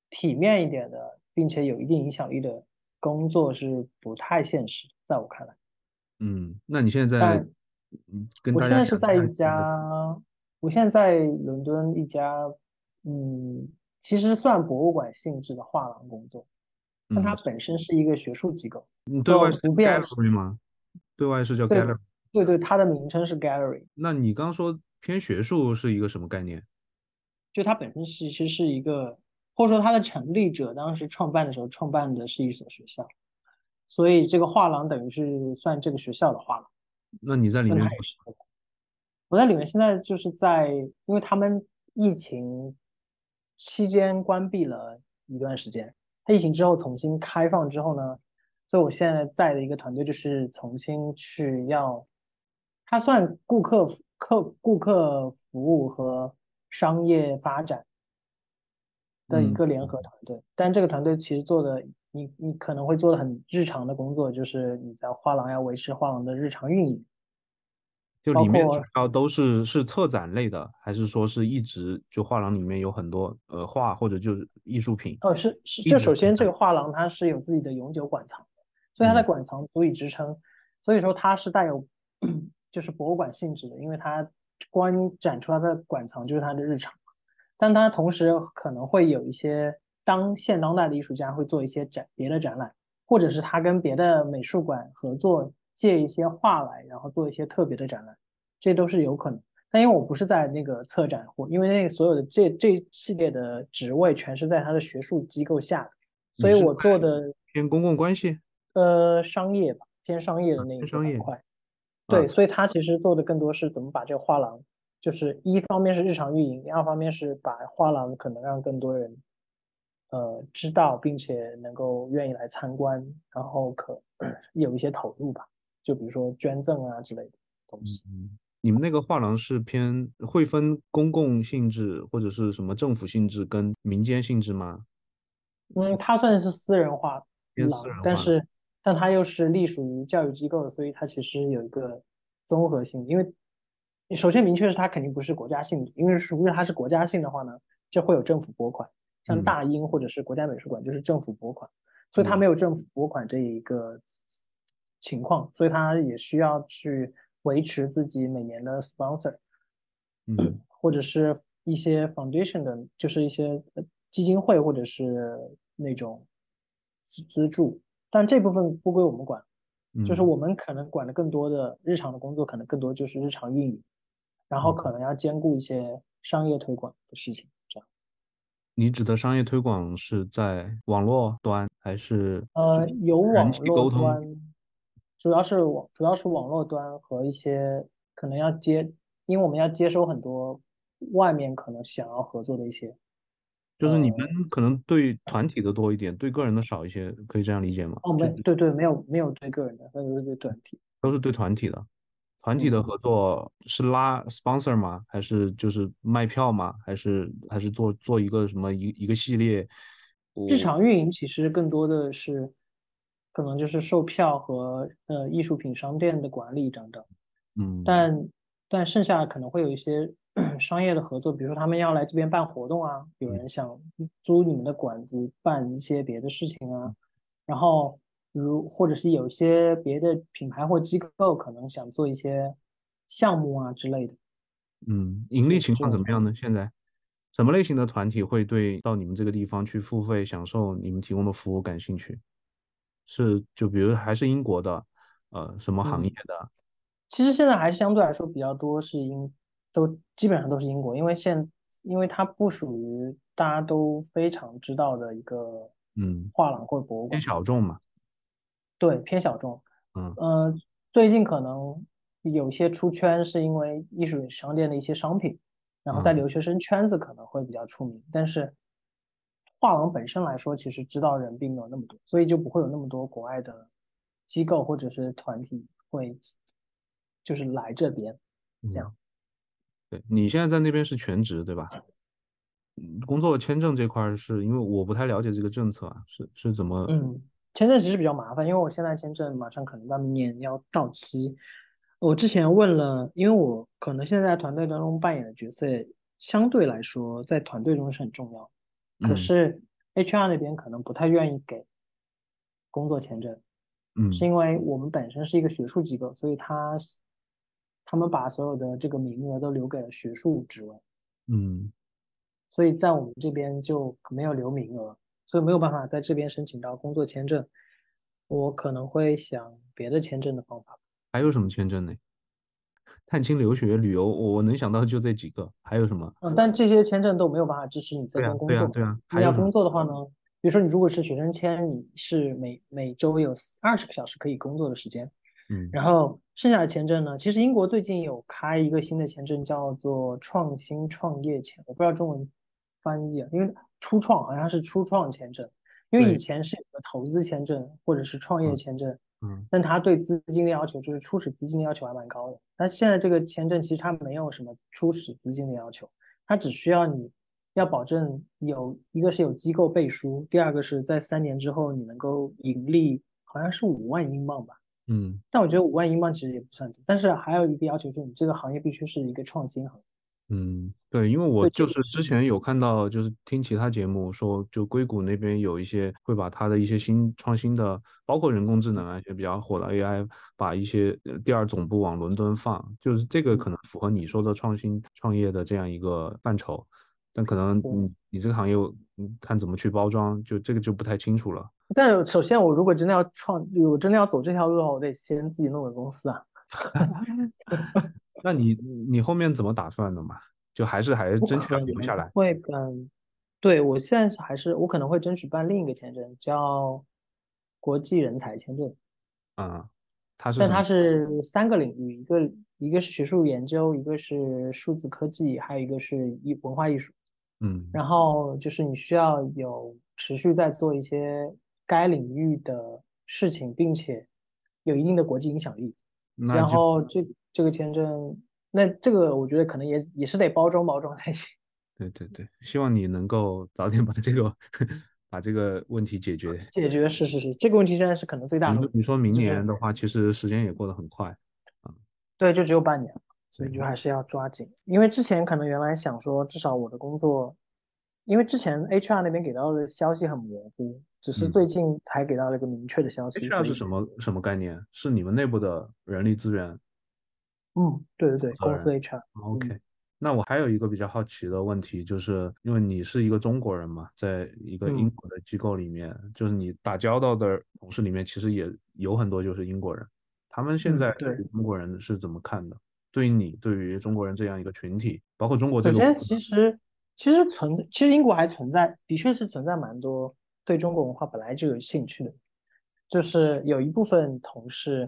体面一点的，并且有一定影响力的工作是不太现实，在我看来。嗯，那你现在嗯跟我现在是在一家，我现在在伦敦一家，嗯，其实算博物馆性质的画廊工作，但它嗯，本身是一个学术机构，你对外就是，gallery 吗？对外是叫对 gallery。对对，它的名称是 gallery。那你刚说偏学术是一个什么概念？就它本身是其实是一个，或者说它的成立者当时创办的时候创办的是一所学校，所以这个画廊等于是算这个学校的画廊，那你在里面我在里面现在就是在，因为他们疫情期间关闭了一段时间，它疫情之后重新开放之后呢，所以我现在在的一个团队就是重新去要，它算顾客服客顾客服务和商业发展的一嗯。个联合团队，但这个团队其实做的，你你可能会做的很日常的工作，就是你在画廊要维持画廊的日常运营，就里面主括要都是是策展类的，还是说是一直就画廊里面有很多呃画或者就是艺术品哦，是是，就首先？这个画廊它是有自己的永久馆藏，所以它的嗯。馆藏足以支撑，所以说它是带有就是博物馆性质的，因为它光展出它的馆藏就是它的日常，但它同时可能会有一些当现当代的艺术家会做一些展别的展览，或者是他跟别的美术馆合作借一些画来，然后做一些特别的展览，这都是有可能。但因为我不是在那个策展或，因为那个所有的这这系列的职位全是在他的学术机构下的，所以我做的偏公共关系呃商业吧，偏商业的啊，那一块。啊？对，所以他其实做的更多是怎么把这个画廊，就是一方面是日常运营，第二方面是把画廊可能让更多人呃知道，并且能够愿意来参观，然后可有一些投入吧，就比如说捐赠啊之类的东西。嗯，你们那个画廊是偏会分公共性质或者是什么政府性质跟民间性质吗？嗯，它算是私人画廊，化。但是但它又是隶属于教育机构的，所以它其实有一个综合性。因为你首先明确是它肯定不是国家性质，因为如果它是国家性的话呢，这会有政府拨款，像嗯。大英或者是国家美术馆就是政府拨款，所以它没有政府拨款这一个情况，所以它也需要去维持自己每年的 sponsor，嗯，或者是一些 foundation 的，就是一些基金会或者是那种资资助，但这部分不归我们管，就是我们可能管的更多的日常的工作，可能更多就是日常运营，然后可能要兼顾一些商业推广的事情。这样你指的商业推广是在网络端还是呃有网络端，主要是网主要是网络端和一些可能要接，因为我们要接收很多外面可能想要合作的一些，就是你们可能对团体的多一点，对个人的少一些，可以这样理解吗？哦，没对对，没有没有对个人的，都是对团体，都是对团体的。团体的合作是拉 sponsor 吗？还是就是卖票吗？还是还是做做一个什么一一个系列？日常运营其实更多的是可能就是售票和呃艺术品商店的管理等等。嗯，但但剩下可能会有一些 <clears throat> 商业的合作，比如说他们要来这边办活动啊，有人想租你们的馆子办一些别的事情啊，然后。如或者是有些别的品牌或机构可能想做一些项目啊之类的，嗯，盈利情况怎么样呢？现在什么类型的团体会对到你们这个地方去付费享受你们提供的服务感兴趣？是就比如还是英国的，呃，什么行业的？其实现在还是相对来说比较多是英，都基本上都是英国，因为现因为它不属于大家都非常知道的一个嗯画廊或者博物馆，偏小众嘛。对，偏小众。嗯，呃，最近可能有些出圈，是因为艺术商店的一些商品，然后在留学生圈子可能会比较出名。但是画廊本身来说，其实知道人并没有那么多，所以就不会有那么多国外的机构或者是团体会就是来这边这样。对你现在在那边是全职对吧？工作签证这块是因为我不太了解这个政策啊，是是怎么？嗯。签证其实比较麻烦，因为我现在签证马上可能到明年要到期。我之前问了，因为我可能现在团队当中扮演的角色相对来说在团队中是很重要，可是 HR 那边可能不太愿意给工作签证，嗯，是因为我们本身是一个学术机构，所以他他们把所有的这个名额都留给了学术职位，嗯，所以在我们这边就没有留名额。所以没有办法在这边申请到工作签证，我可能会想别的签证的方法。还有什么签证呢？<laughs> 探亲、留学、旅游，我能想到就这几个。还有什么？嗯，但这些签证都没有办法支持你在这边工作。对啊，对啊，你要工作的话呢，比如说你如果是学生签，你是每每周有二十个小时可以工作的时间。嗯。然后剩下的签证呢，其实英国最近有开一个新的签证，叫做创新创业签，我不知道中文翻译啊，因为。初创好像是初创签证，因为以前是有个投资签证或者是创业签证，嗯，但他对资金的要求就是初始资金的要求还蛮高的。但现在这个签证其实它没有什么初始资金的要求，它只需要你要保证有一个是有机构背书，第二个是在三年之后你能够盈利，好像是五万英镑吧，嗯，但我觉得五万英镑其实也不算多，但是还有一个要求就是你这个行业必须是一个创新行业。嗯，对，因为我就是之前有看到，就是听其他节目说，就硅谷那边有一些会把它的一些新创新的，包括人工智能啊一些比较火的 AI，把一些第二总部往伦敦放，就是这个可能符合你说的创新创业的这样一个范畴，但可能你你这个行业，嗯，看怎么去包装，就这个就不太清楚了。<laughs> 但首先，我如果真的要创，我真的要走这条路的话，我得先自己弄个公司啊。<laughs> 那你你后面怎么打算的嘛？就还是还是争取要留下来？会办，对我现在是还是我可能会争取办另一个签证，叫国际人才签证。嗯，它是但它是三个领域，一个一个是学术研究，一个是数字科技，还有一个是艺文化艺术。嗯，然后就是你需要有持续在做一些该领域的事情，并且有一定的国际影响力。然后这这个签证，那这个我觉得可能也也是得包装包装才行。<laughs> 对对对，希望你能够早点把这个 <laughs> 把这个问题解决。解决是是是，这个问题现在是可能最大的。你说明年的话，其实时间也过得很快啊。对，就只有半年，所以就还是要抓紧。因为之前可能原来想说，至少我的工作因为之前 HR 那边给到的消息很模糊，只是最近才给到了一个明确的消息。HR 是什么什么概念？是你们内部的人力资源？嗯，对对对，公司 HR。OK。那我还有一个比较好奇的问题，就是因为你是一个中国人嘛，在一个英国的机构里面，就是你打交道的同事里面，其实也有很多就是英国人，他们现在对中国人是怎么看的？对于你，对于中国人这样一个群体，包括中国这个，首先其实其实存，其实英国还存在，的确是存在蛮多对中国文化本来就有兴趣的，就是有一部分同事，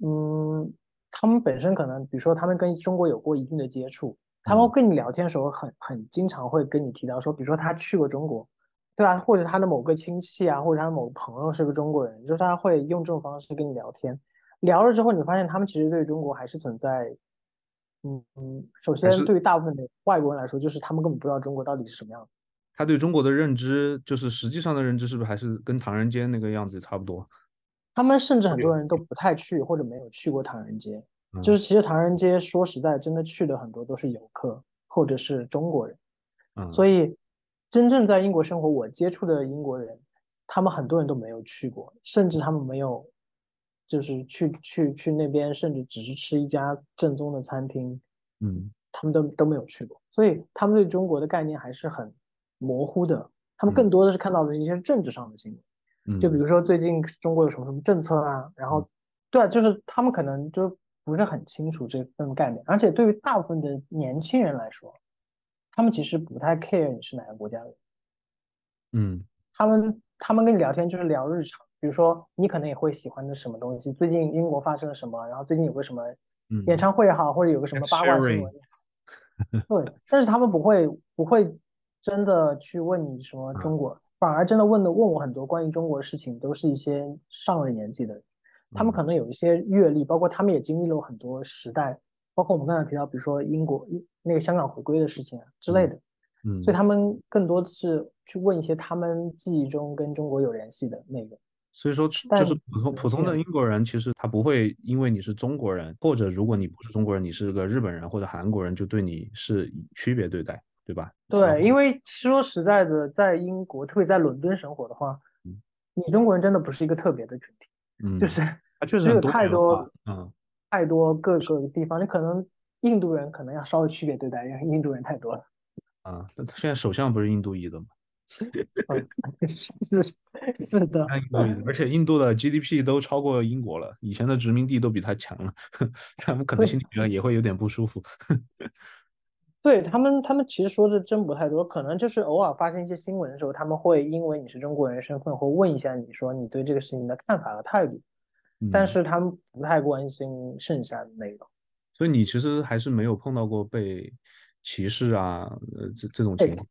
嗯。他们本身可能，比如说他们跟中国有过一定的接触，他们跟你聊天的时候，很很经常会跟你提到说，比如说他去过中国，对啊，或者他的某个亲戚啊，或者他的某个朋友是个中国人，就是他会用这种方式跟你聊天。聊了之后，你发现他们其实对中国还是存在，嗯嗯，首先对于大部分的外国人来说，就是他们根本不知道中国到底是什么样子。他对中国的认知，就是实际上的认知，是不是还是跟唐人街那个样子差不多？他们甚至很多。人都不太去或者没有去过唐人街，就是其实唐人街说实在，真的去的很多都是游客或者是中国人，所以真正在英国生活我接触的英国人，他们很多人都没有去过，甚至他们没有就是去去去那边，甚至只是吃一家正宗的餐厅，嗯，他们都都没有去过，所以他们对中国的概念还是很模糊的，他们更。多的是看到的一些政治上的新闻。就比如说最近中国有什么什么政策啊，然后，对啊，就是他们可能就不是很清楚这份概念，而且对于大部分的年轻人来说，他们其实不太 care 你是哪个国家的，嗯，他们他们跟你聊天就是聊日常，比如说你可能也会喜欢的什么东西，最近英国发生了什么，然后最近有个什么演唱会也好，或者有个什么八卦新闻也好，对，但是他们不会不会真的去问你什么中国。反而真的问的问我很多关于中国的事情，都是一些上了年纪的人，他们可能有一些阅历，包括他们也经历了很多时代，包括我们刚才提到，比如说英国那个香港回归的事情啊之类的，嗯，所以他们更多的是去问一些他们记忆中跟中国有联系的内容。所以说，就是普通普通的英国人，其实他不会因为你是中国人，或者如果你不是中国人，你是个日本人或者韩国人，就对你是区别对待。对吧？对，因为说实在的，在英国，特别在伦敦生活的话，你中国人真的不是一个特别的群体，嗯，就是确实有太多，嗯，太多各个地方，你可能印度人可能要稍微区别对待，因为印度人太多了。啊，现在首相不是印度裔的吗？是是是的，而且印度的 GDP 都超过英国了，以前的殖民地都比他强了，<laughs> 他们可能心里面也会有点不舒服。对他们，他们其实说的真不太多，可能就是偶尔发生一些新闻的时候，他们会因为你是中国人身份，会问一下你说你对这个事情的看法和态度，但是他们不太关心剩下的内容。所以你其实还是没有碰到过被歧视啊，呃，这这种情况。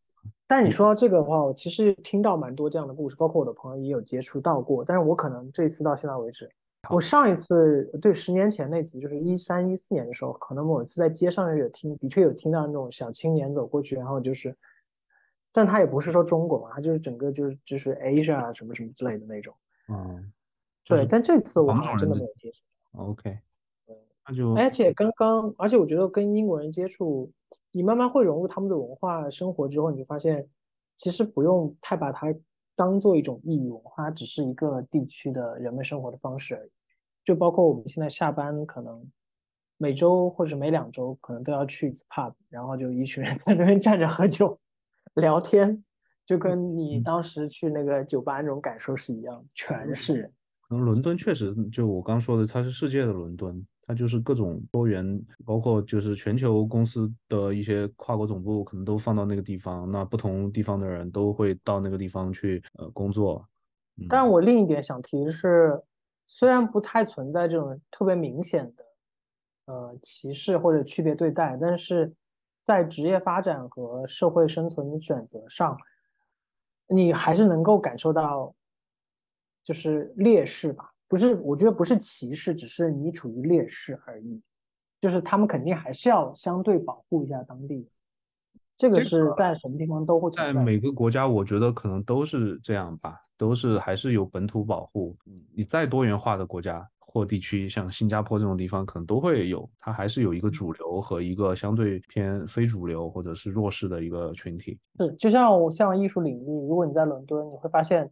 但你说到这个的话，我其实听到蛮多这样的故事，包括我的朋友也有接触到过，但是我可能这次到现在为止。我上一次对十年前那次，就是一三一四年的时候，可能某一次在街上有听，的确有听到那种小青年走过去，然后就是，但他也不是说中国嘛，他就是整个就是就是 Asia 什么什么之类的那种。嗯，对，但这次我好像真的没有接触。OK，那就而且刚刚，而且我觉得跟英国人接触，你慢慢会融入他们的文化生活之后，你就发现其实不用太把它。当做一种异域文化，只是一个地区的人们生活的方式而已。就包括我们现在下班，可能每周或者每两周，可能都要去一次 pub，然后就一群人 <laughs> 在那边站着喝酒、聊天，就跟你当时去那个酒吧那种感受是一样，全是人。可能伦敦确实，就我刚说的，它是世界的伦敦。它就是各种多元，包括就是全球公司的一些跨国总部，可能都放到那个地方。那不同地方的人都会到那个地方去呃工作。但我另一点想提的是，虽然不太存在这种特别明显的呃歧视或者区别对待，但是在职业发展和社会生存选择上，你还是能够感受到就是劣势吧。不是，我觉得不是歧视，只是你处于劣势而已。就是他们肯定还是要相对保护一下当地。这个是在什么地方都会在每个国家，我觉得可能都是这样吧，都是还是有本土保护。你再多元化的国家，或地区，像新加坡这种地方，可能都会有，它还是有一个主流和一个相对偏非主流或者是弱势的一个群体。是，就像我像艺术领域，如果你在伦敦，你会发现，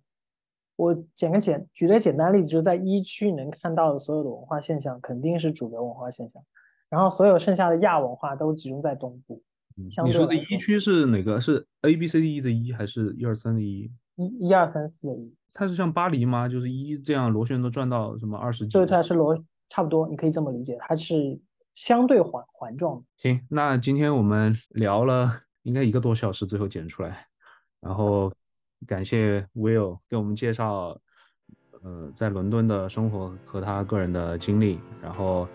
我简个简举个简单例子，就是在一区能看到的所有的文化现象，肯定是主流文化现象，然后所有剩下的亚文化都集中在东部。你说的一区是哪个？是 A B C D E 的一，还是一二三的一？一一二三四的一。它是像巴黎吗？就是一这样螺旋都转到什么二十几？对，它是螺，差不多，你可以这么理解，它是相对环环状。行，那今天我们聊了应该一个多小时，最后剪出来，然后感谢 Will 给我们介绍，呃，在伦敦的生活和他个人的经历，然后。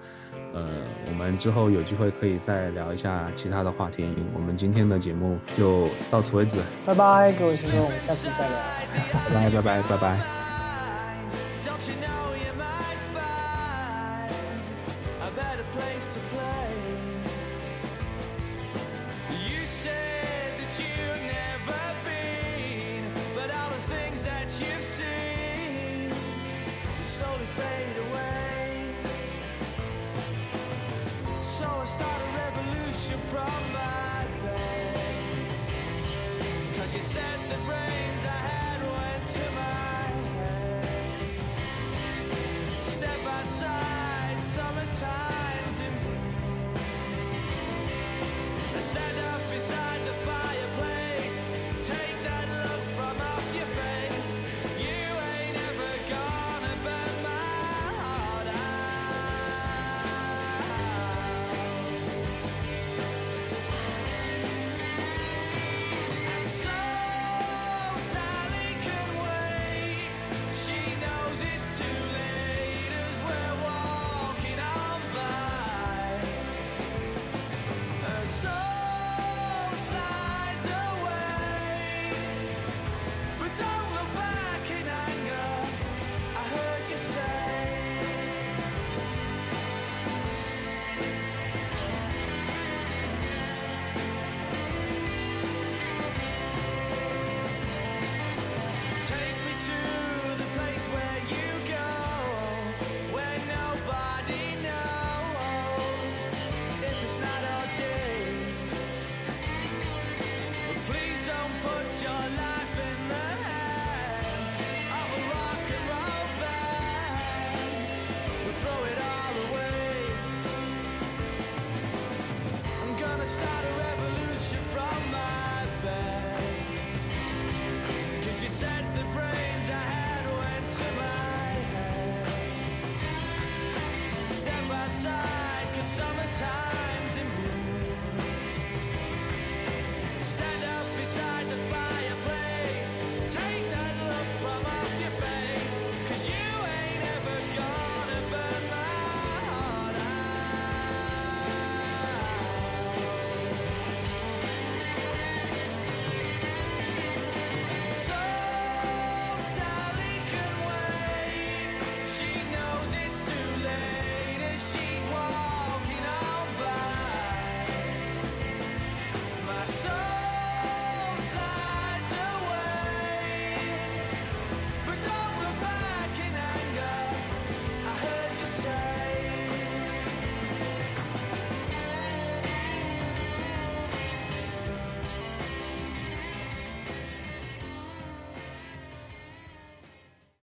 呃，我们之后有机会可以再聊一下其他的话题。我们今天的节目就到此为止，拜拜，各位听众，下次再聊，拜拜拜拜拜拜。